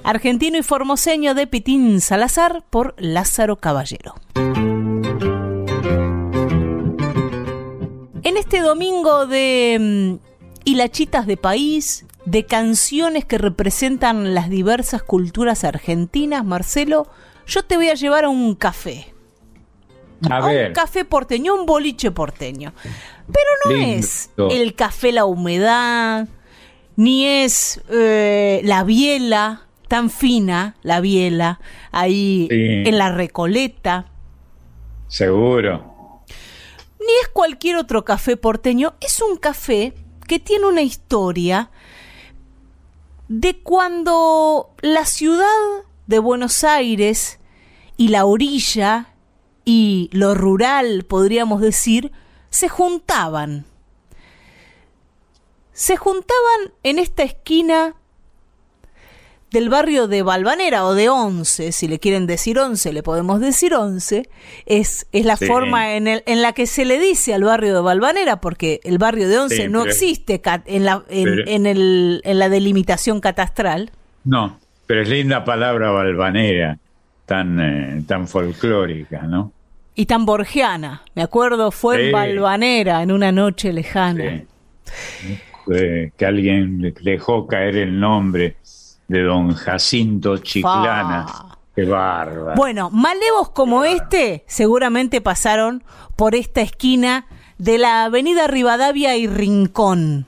Speaker 1: argentino y formoseño de Pitín Salazar por Lázaro Caballero. En este domingo de mm, hilachitas de país, de canciones que representan las diversas culturas argentinas, Marcelo, yo te voy a llevar a un café. A, un café porteño, un boliche porteño. Pero no es el café La Humedad, ni es eh, la biela, tan fina, la biela, ahí en la Recoleta.
Speaker 2: Seguro.
Speaker 1: Ni es cualquier otro café porteño, es un café que tiene una historia de cuando la ciudad de Buenos Aires y la orilla y lo rural, podríamos decir, se juntaban. se juntaban en esta esquina del barrio de Balvanera o de Once, si le quieren decir Once, le podemos decir Once, es, es la forma en, el, en la que se le dice al barrio de Balvanera, porque el barrio de Once no existe en la, en, el, en la delimitación catastral.
Speaker 2: No, pero es linda palabra Balvanera, tan, eh, tan folclórica, ¿no?
Speaker 1: Y tan borgiana, me acuerdo, fue en Balvanera, en una noche lejana.
Speaker 2: que alguien dejó caer el nombre de don Jacinto Chiclana. Qué bárbaro.
Speaker 1: Bueno, malevos como este seguramente pasaron por esta esquina de la avenida Rivadavia y Rincón.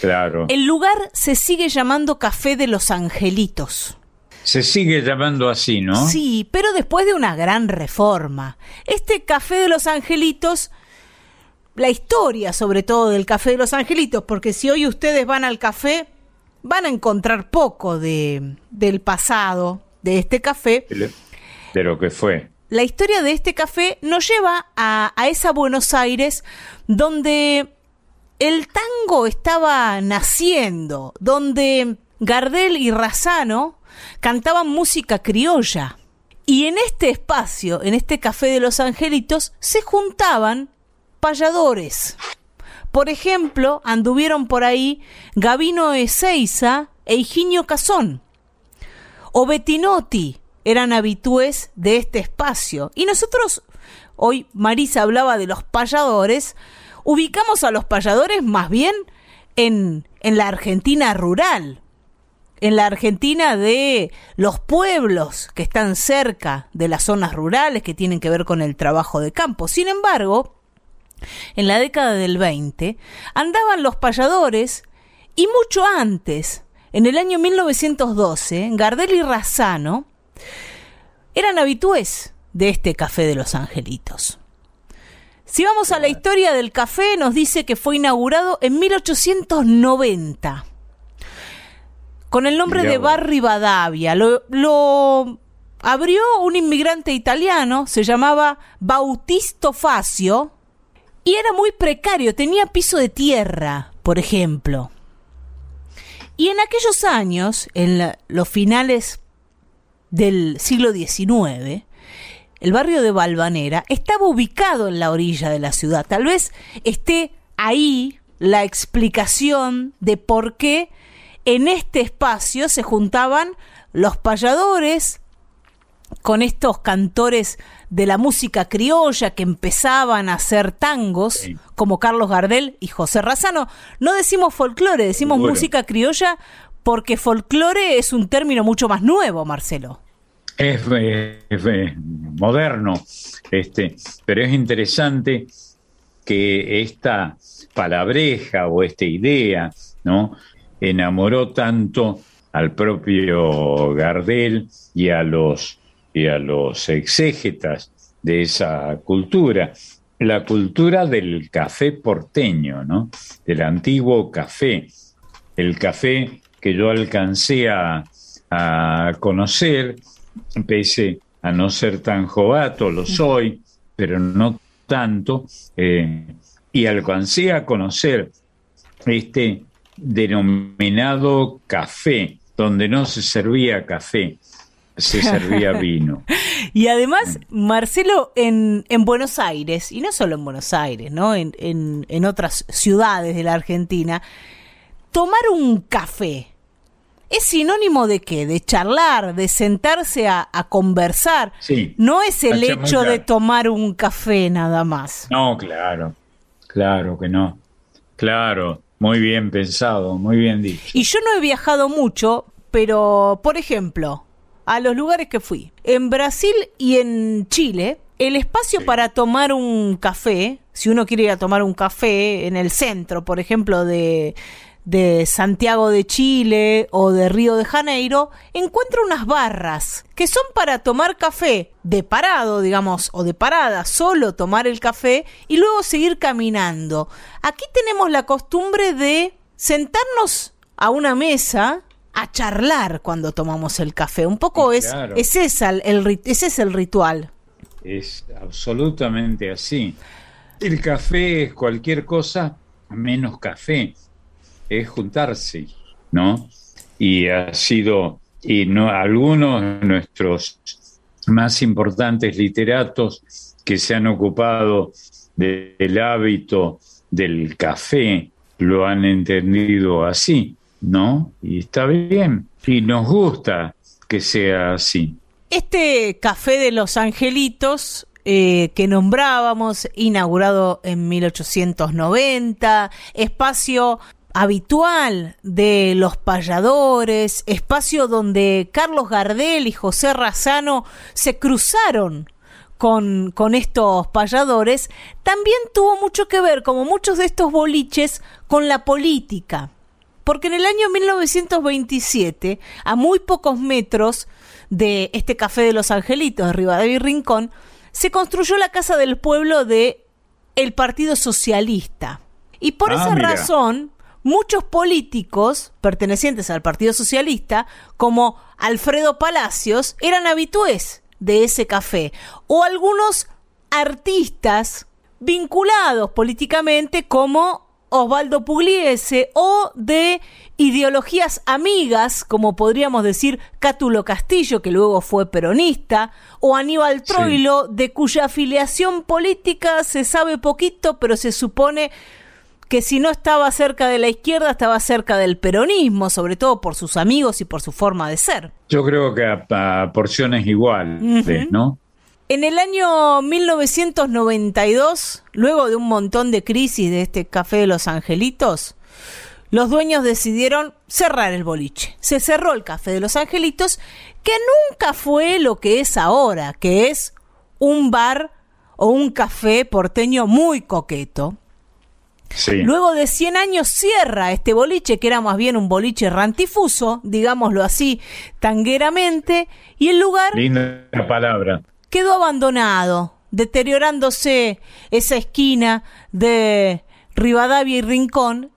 Speaker 2: Claro.
Speaker 1: El lugar se sigue llamando Café de los Angelitos.
Speaker 2: Se sigue llamando así, ¿no?
Speaker 1: Sí, pero después de una gran reforma. Este Café de los Angelitos, la historia sobre todo del Café de los Angelitos, porque si hoy ustedes van al café, van a encontrar poco de, del pasado de este café.
Speaker 2: De lo que fue.
Speaker 1: La historia de este café nos lleva a, a esa Buenos Aires donde el tango estaba naciendo, donde Gardel y Razano cantaban música criolla. Y en este espacio, en este café de los angelitos, se juntaban payadores, por ejemplo, anduvieron por ahí Gavino Ezeiza e Higinio Casón. O Bettinotti eran habitués de este espacio. Y nosotros, hoy Marisa hablaba de los payadores, ubicamos a los payadores más bien en, en la Argentina rural, en la Argentina de los pueblos que están cerca de las zonas rurales que tienen que ver con el trabajo de campo. Sin embargo, en la década del 20, andaban los payadores y mucho antes, en el año 1912, Gardel y Razzano eran habitués de este café de los angelitos. Si vamos a la historia del café, nos dice que fue inaugurado en 1890 con el nombre de Bar Rivadavia. Lo, lo, abrió un inmigrante italiano, se llamaba Bautisto Facio, y era muy precario, tenía piso de tierra, por ejemplo. Y en aquellos años, en los finales del siglo XIX, el barrio de Valvanera estaba ubicado en la orilla de la ciudad. Tal vez esté ahí la explicación de por qué en este espacio se juntaban los payadores con estos cantores de la música criolla que empezaban a hacer tangos, como Carlos Gardel y José Razano. No decimos folclore, decimos música criolla porque folclore es un término mucho más nuevo, Marcelo.
Speaker 2: Es, moderno, este, pero es interesante que esta palabreja o esta idea, ¿no? enamoró tanto al propio Gardel y a los y a los exégetas de esa cultura, la cultura del café porteño, ¿no? Del antiguo café, el café que yo alcancé a, conocer, pese a no ser tan jovato, lo soy, pero no tanto, eh, y alcancé a conocer este denominado café, donde no se servía café, se servía *laughs* vino.
Speaker 1: y además, Marcelo, en, en, Buenos Aires, y no solo en Buenos Aires, ¿no? En, en, otras ciudades de la Argentina, tomar un café es sinónimo de qué? De charlar, de sentarse a, conversar.
Speaker 2: Sí,
Speaker 1: no es el hecho de tomar un café nada más.
Speaker 2: No, claro, claro que no. Claro, muy bien pensado, muy bien dicho.
Speaker 1: Y yo no he viajado mucho, pero, por ejemplo, a los lugares que fui. En Brasil y en Chile, el espacio para tomar un café, si uno quiere ir a tomar un café en el centro, por ejemplo, de, de Santiago de Chile o de Río de Janeiro, encuentra unas barras que son para tomar café de parado, digamos, o de parada, solo tomar el café y luego seguir caminando. Aquí tenemos la costumbre de sentarnos a una mesa a charlar cuando tomamos el café. Un poco es, es, esa, el, ese es el ritual.
Speaker 2: Es absolutamente así. El café es cualquier cosa menos café, es juntarse, ¿no? Y ha sido, y no, algunos de nuestros más importantes literatos que se han ocupado del hábito del café lo han entendido así, ¿no? Y está bien, y nos gusta que sea así.
Speaker 1: Este café de los angelitos eh, que nombrábamos, inaugurado en 1890, espacio habitual de los payadores, espacio donde Carlos Gardel y José Razano se cruzaron con, con, estos payadores, también tuvo mucho que ver, como muchos de estos boliches, con la política. Porque en el año 1927, a muy pocos metros de este Café de los Angelitos de Rivadavia y Rincón, se construyó la Casa del Pueblo de el Partido Socialista. Y por
Speaker 2: Ah,
Speaker 1: esa
Speaker 2: mira.
Speaker 1: razón, muchos políticos pertenecientes al Partido Socialista, como Alfredo Palacios, eran habitués de ese café. O algunos artistas vinculados políticamente como Osvaldo Pugliese o de ideologías amigas, como podríamos decir Cátulo Castillo, que luego fue peronista, o Aníbal Troilo, de cuya afiliación política se sabe poquito, pero se supone que si no estaba cerca de la izquierda, estaba cerca del peronismo, sobre todo por sus amigos y por su forma de ser.
Speaker 2: Yo creo que a, a porciones iguales. ¿no?
Speaker 1: En el año 1992, luego de un montón de crisis de este Café de los Angelitos, los dueños decidieron cerrar el boliche. Se cerró el Café de los Angelitos, que nunca fue lo que es ahora, que es un bar o un café porteño muy coqueto.
Speaker 2: Sí.
Speaker 1: Luego de 100 años cierra este boliche, que era más bien un boliche rantifuso, digámoslo así, tangueramente, y el lugar
Speaker 2: Linda palabra.
Speaker 1: Quedó abandonado, deteriorándose esa esquina de Rivadavia y Rincón,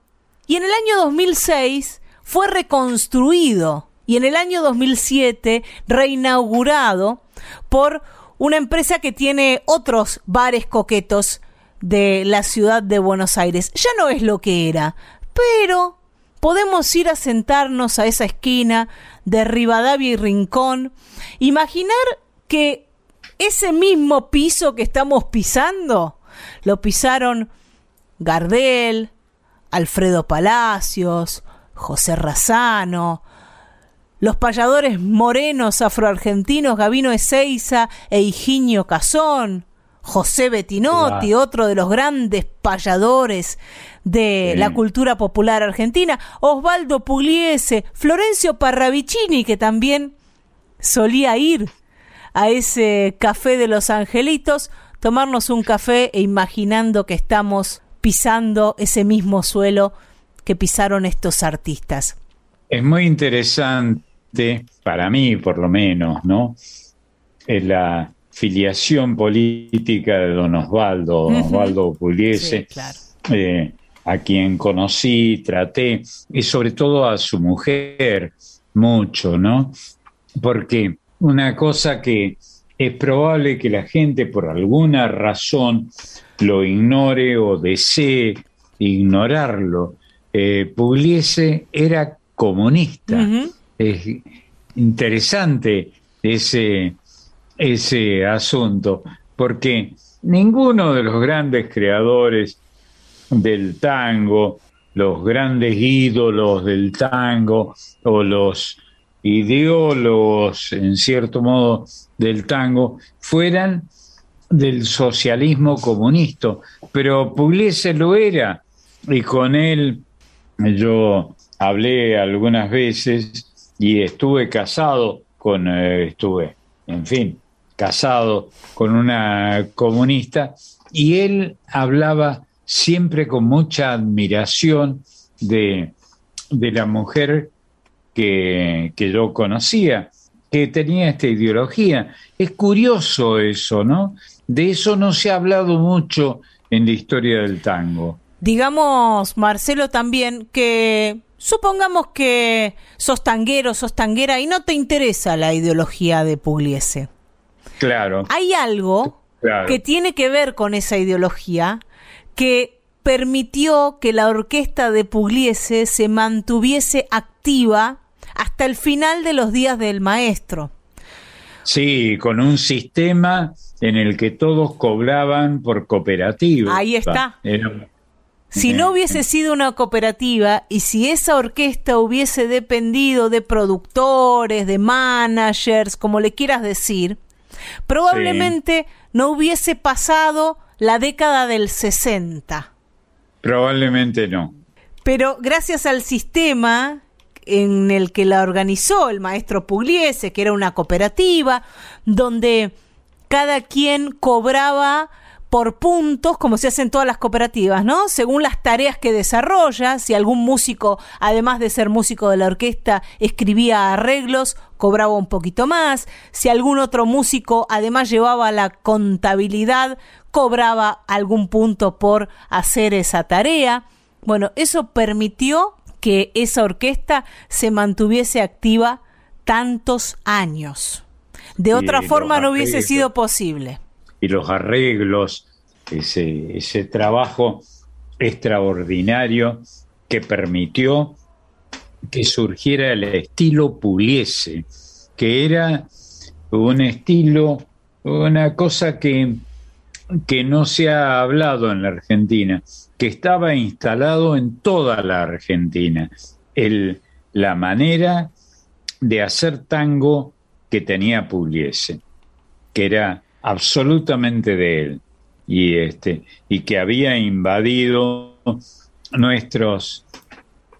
Speaker 1: y en el año 2006 fue reconstruido y en el año 2007 reinaugurado por una empresa que tiene otros bares coquetos de la ciudad de Buenos Aires. Ya no es lo que era, pero podemos ir a sentarnos a esa esquina de Rivadavia y Rincón, imaginar que ese mismo piso que estamos pisando lo pisaron Gardel, Alfredo Palacios, José Razano, los payadores morenos afroargentinos Gavino Ezeiza e Higinio Cazón, José Bettinotti,
Speaker 17: Claro.
Speaker 1: otro de los grandes payadores de
Speaker 17: Sí.
Speaker 1: la cultura popular argentina, Osvaldo Pugliese, Florencio Parravicini, que también solía ir a ese café de los angelitos, tomarnos un café e imaginando que estamos pisando ese mismo suelo que pisaron estos artistas.
Speaker 2: Es muy interesante, para mí por lo menos, ¿no? Es la filiación política de don Osvaldo, don. Osvaldo Pugliese,
Speaker 1: Sí, claro.
Speaker 2: eh, a quien conocí, traté, y sobre todo a su mujer, mucho, ¿no? Porque una cosa que es probable que la gente por alguna razón lo ignore o desee ignorarlo. Eh, Pugliese era comunista. Es interesante ese, ese asunto, porque ninguno de los grandes creadores del tango, los grandes ídolos del tango o los ideólogos, en cierto modo, del tango, fueran del socialismo comunista, pero Pugliese lo era, y con él yo hablé algunas veces y estuve casado con, eh, estuve, en fin, casado con una comunista, y él hablaba siempre con mucha admiración de, de la mujer que, que yo conocía, que tenía esta ideología. Es curioso eso, ¿no? De eso no se ha hablado mucho en la historia del tango.
Speaker 1: Digamos, Marcelo, también que supongamos que sos tanguero, sos tanguera y no te interesa la ideología de Pugliese.
Speaker 2: Claro.
Speaker 1: Hay algo
Speaker 2: Claro.
Speaker 1: que tiene que ver con esa ideología que permitió que la orquesta de Pugliese se mantuviese activa hasta el final de los días del maestro.
Speaker 2: Sí, con un sistema en el que todos cobraban por cooperativa.
Speaker 1: Ahí está. Si no hubiese sido una cooperativa y si esa orquesta hubiese dependido de productores, de managers, como le quieras decir, probablemente no hubiese pasado la década del 60.
Speaker 2: Probablemente no.
Speaker 1: Pero gracias al sistema en el que la organizó el maestro Pugliese, que era una cooperativa, donde cada quien cobraba por puntos, como se hacen todas las cooperativas, ¿no? Según las tareas que desarrolla, si algún músico, además de ser músico de la orquesta, escribía arreglos, cobraba un poquito más, si algún otro músico además llevaba la contabilidad, cobraba algún punto por hacer esa tarea. Bueno, eso permitió que esa orquesta se mantuviese activa tantos años. De otra forma no hubiese sido posible.
Speaker 2: Y los arreglos, ese, ese trabajo extraordinario que permitió que surgiera el estilo Pugliese, que era un estilo, una cosa que, que no se ha hablado en la Argentina, que estaba instalado en toda la Argentina. El, la manera de hacer tango que tenía Pugliese, que era absolutamente de él y este y que había invadido nuestros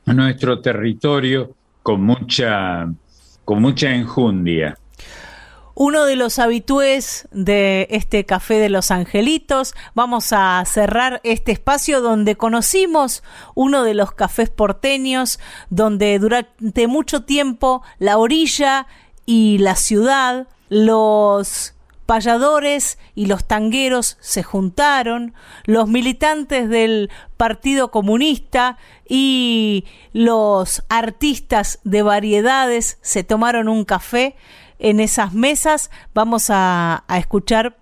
Speaker 2: nuestro territorio con mucha con mucha enjundia.
Speaker 1: Uno de los habitués de este Café de los Angelitos, vamos a cerrar este espacio donde conocimos uno de los cafés porteños, donde durante mucho tiempo la orilla y la ciudad, los payadores y los tangueros se juntaron, los militantes del Partido Comunista y los artistas de variedades se tomaron un café en esas mesas. Vamos a, escuchar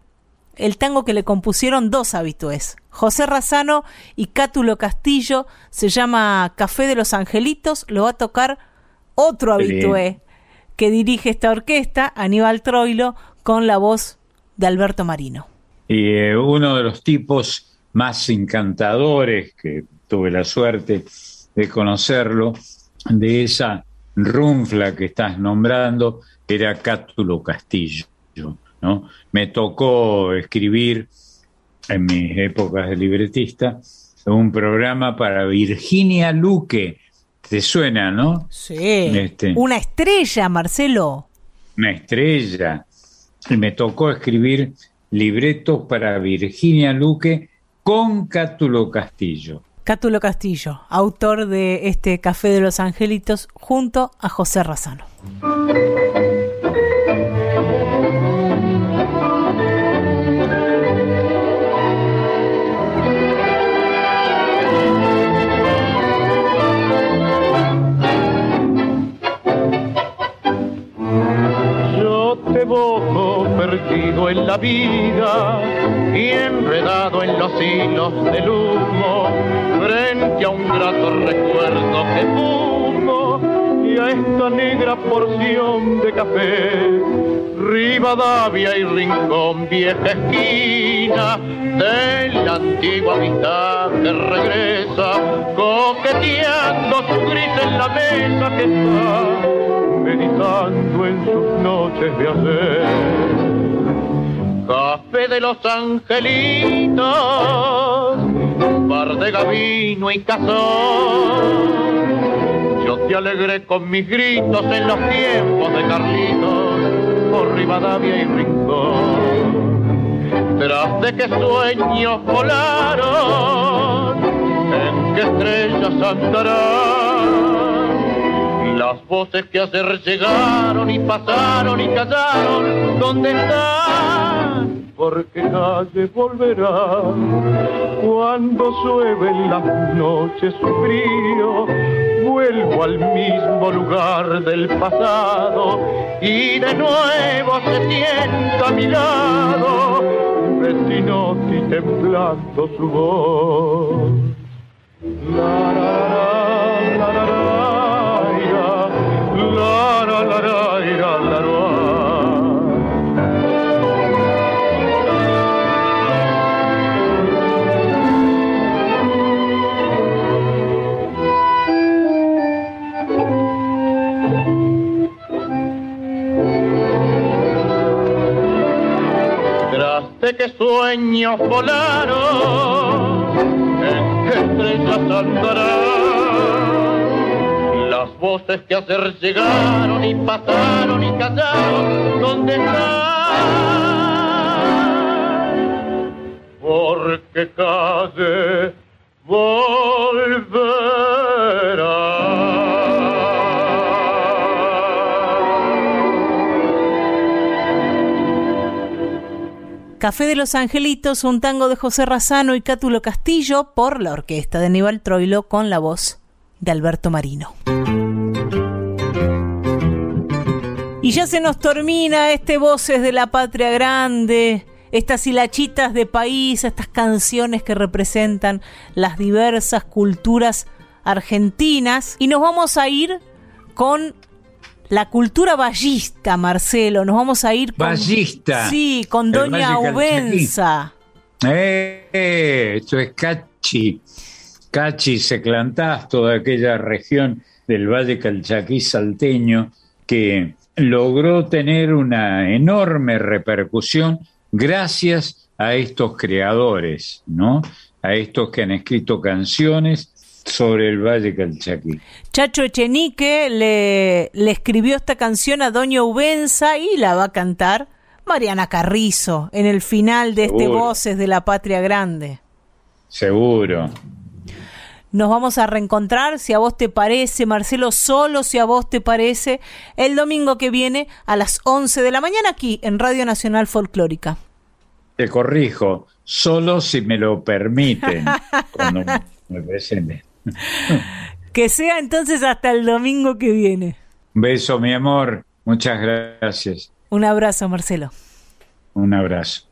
Speaker 1: el tango que le compusieron dos habitués, José Razano y Cátulo Castillo, se llama Café de los Angelitos, lo va a tocar otro habitué que dirige esta orquesta, Aníbal Troilo, con la voz de Alberto Marino.
Speaker 2: Y eh, uno de los tipos más encantadores que tuve la suerte de conocerlo, de esa runfla que estás nombrando, era Cátulo Castillo. ¿no? Me tocó escribir en mis épocas de libretista un programa para Virginia Luque, ¿Te suena, no?
Speaker 1: Sí. Este, una estrella, Marcelo.
Speaker 2: Una estrella. Y me tocó escribir libretos para Virginia Luque con Cátulo Castillo.
Speaker 1: Cátulo Castillo, autor de este Café de los Angelitos, junto a José Razano.
Speaker 17: En la vida y enredado en los hilos del humo, frente a un grato recuerdo que fumo y a esta negra porción de café. Rivadavia y Rincón, vieja esquina de la antigua amistad que regresa, coqueteando su gris en la mesa que está meditando en sus noches de hacer. De los angelitos, bar de gavino y cazón. Yo te alegré con mis gritos en los tiempos de Carlitos, por Rivadavia y Rincón. Tras de que sueños volaron, en qué estrellas andarán las voces que ayer llegaron y pasaron y callaron, ¿dónde están? Porque nadie volverá cuando llueven las noches su frío. Vuelvo al mismo lugar del pasado y de nuevo se sienta a mi lado vecinos y temblando su voz. La, la, la, de que sueños volaron, en qué estrellas andarán. Las voces que hacer llegaron y pasaron y callaron, ¿dónde están? Porque calle volverá.
Speaker 1: Café de los Angelitos, un tango de José Razano y Cátulo Castillo por la orquesta de Aníbal Troilo con la voz de Alberto Marino. Y ya se nos termina este Voces de la Patria Grande, estas hilachitas de país, estas canciones que representan las diversas culturas argentinas. Y nos vamos a ir con la cultura ballista, Marcelo. Nos vamos a ir
Speaker 2: con. Ballista.
Speaker 1: Sí, con Doña Ubenza.
Speaker 2: Eh, esto es Cachi. Cachi, Seclantás, toda aquella región del Valle Calchaquí salteño que logró tener una enorme repercusión gracias a estos creadores, ¿no? A estos que han escrito canciones sobre el Valle Calchaquí.
Speaker 1: Chacho Echenique le, le escribió esta canción a Doña Ubenza y la va a cantar Mariana Carrizo en el final de este Voces de la Patria Grande.
Speaker 2: Seguro.
Speaker 1: Nos vamos a reencontrar, si a vos te parece, Marcelo, solo si a vos te parece, el domingo que viene a las 11 de la mañana aquí en Radio Nacional Folclórica.
Speaker 2: Te corrijo, solo si me lo permiten, *laughs* cuando me presenten *laughs*
Speaker 1: que sea entonces hasta el domingo que viene.
Speaker 2: Un beso, mi amor. Muchas gracias.
Speaker 1: Un abrazo, Marcelo.
Speaker 2: Un abrazo.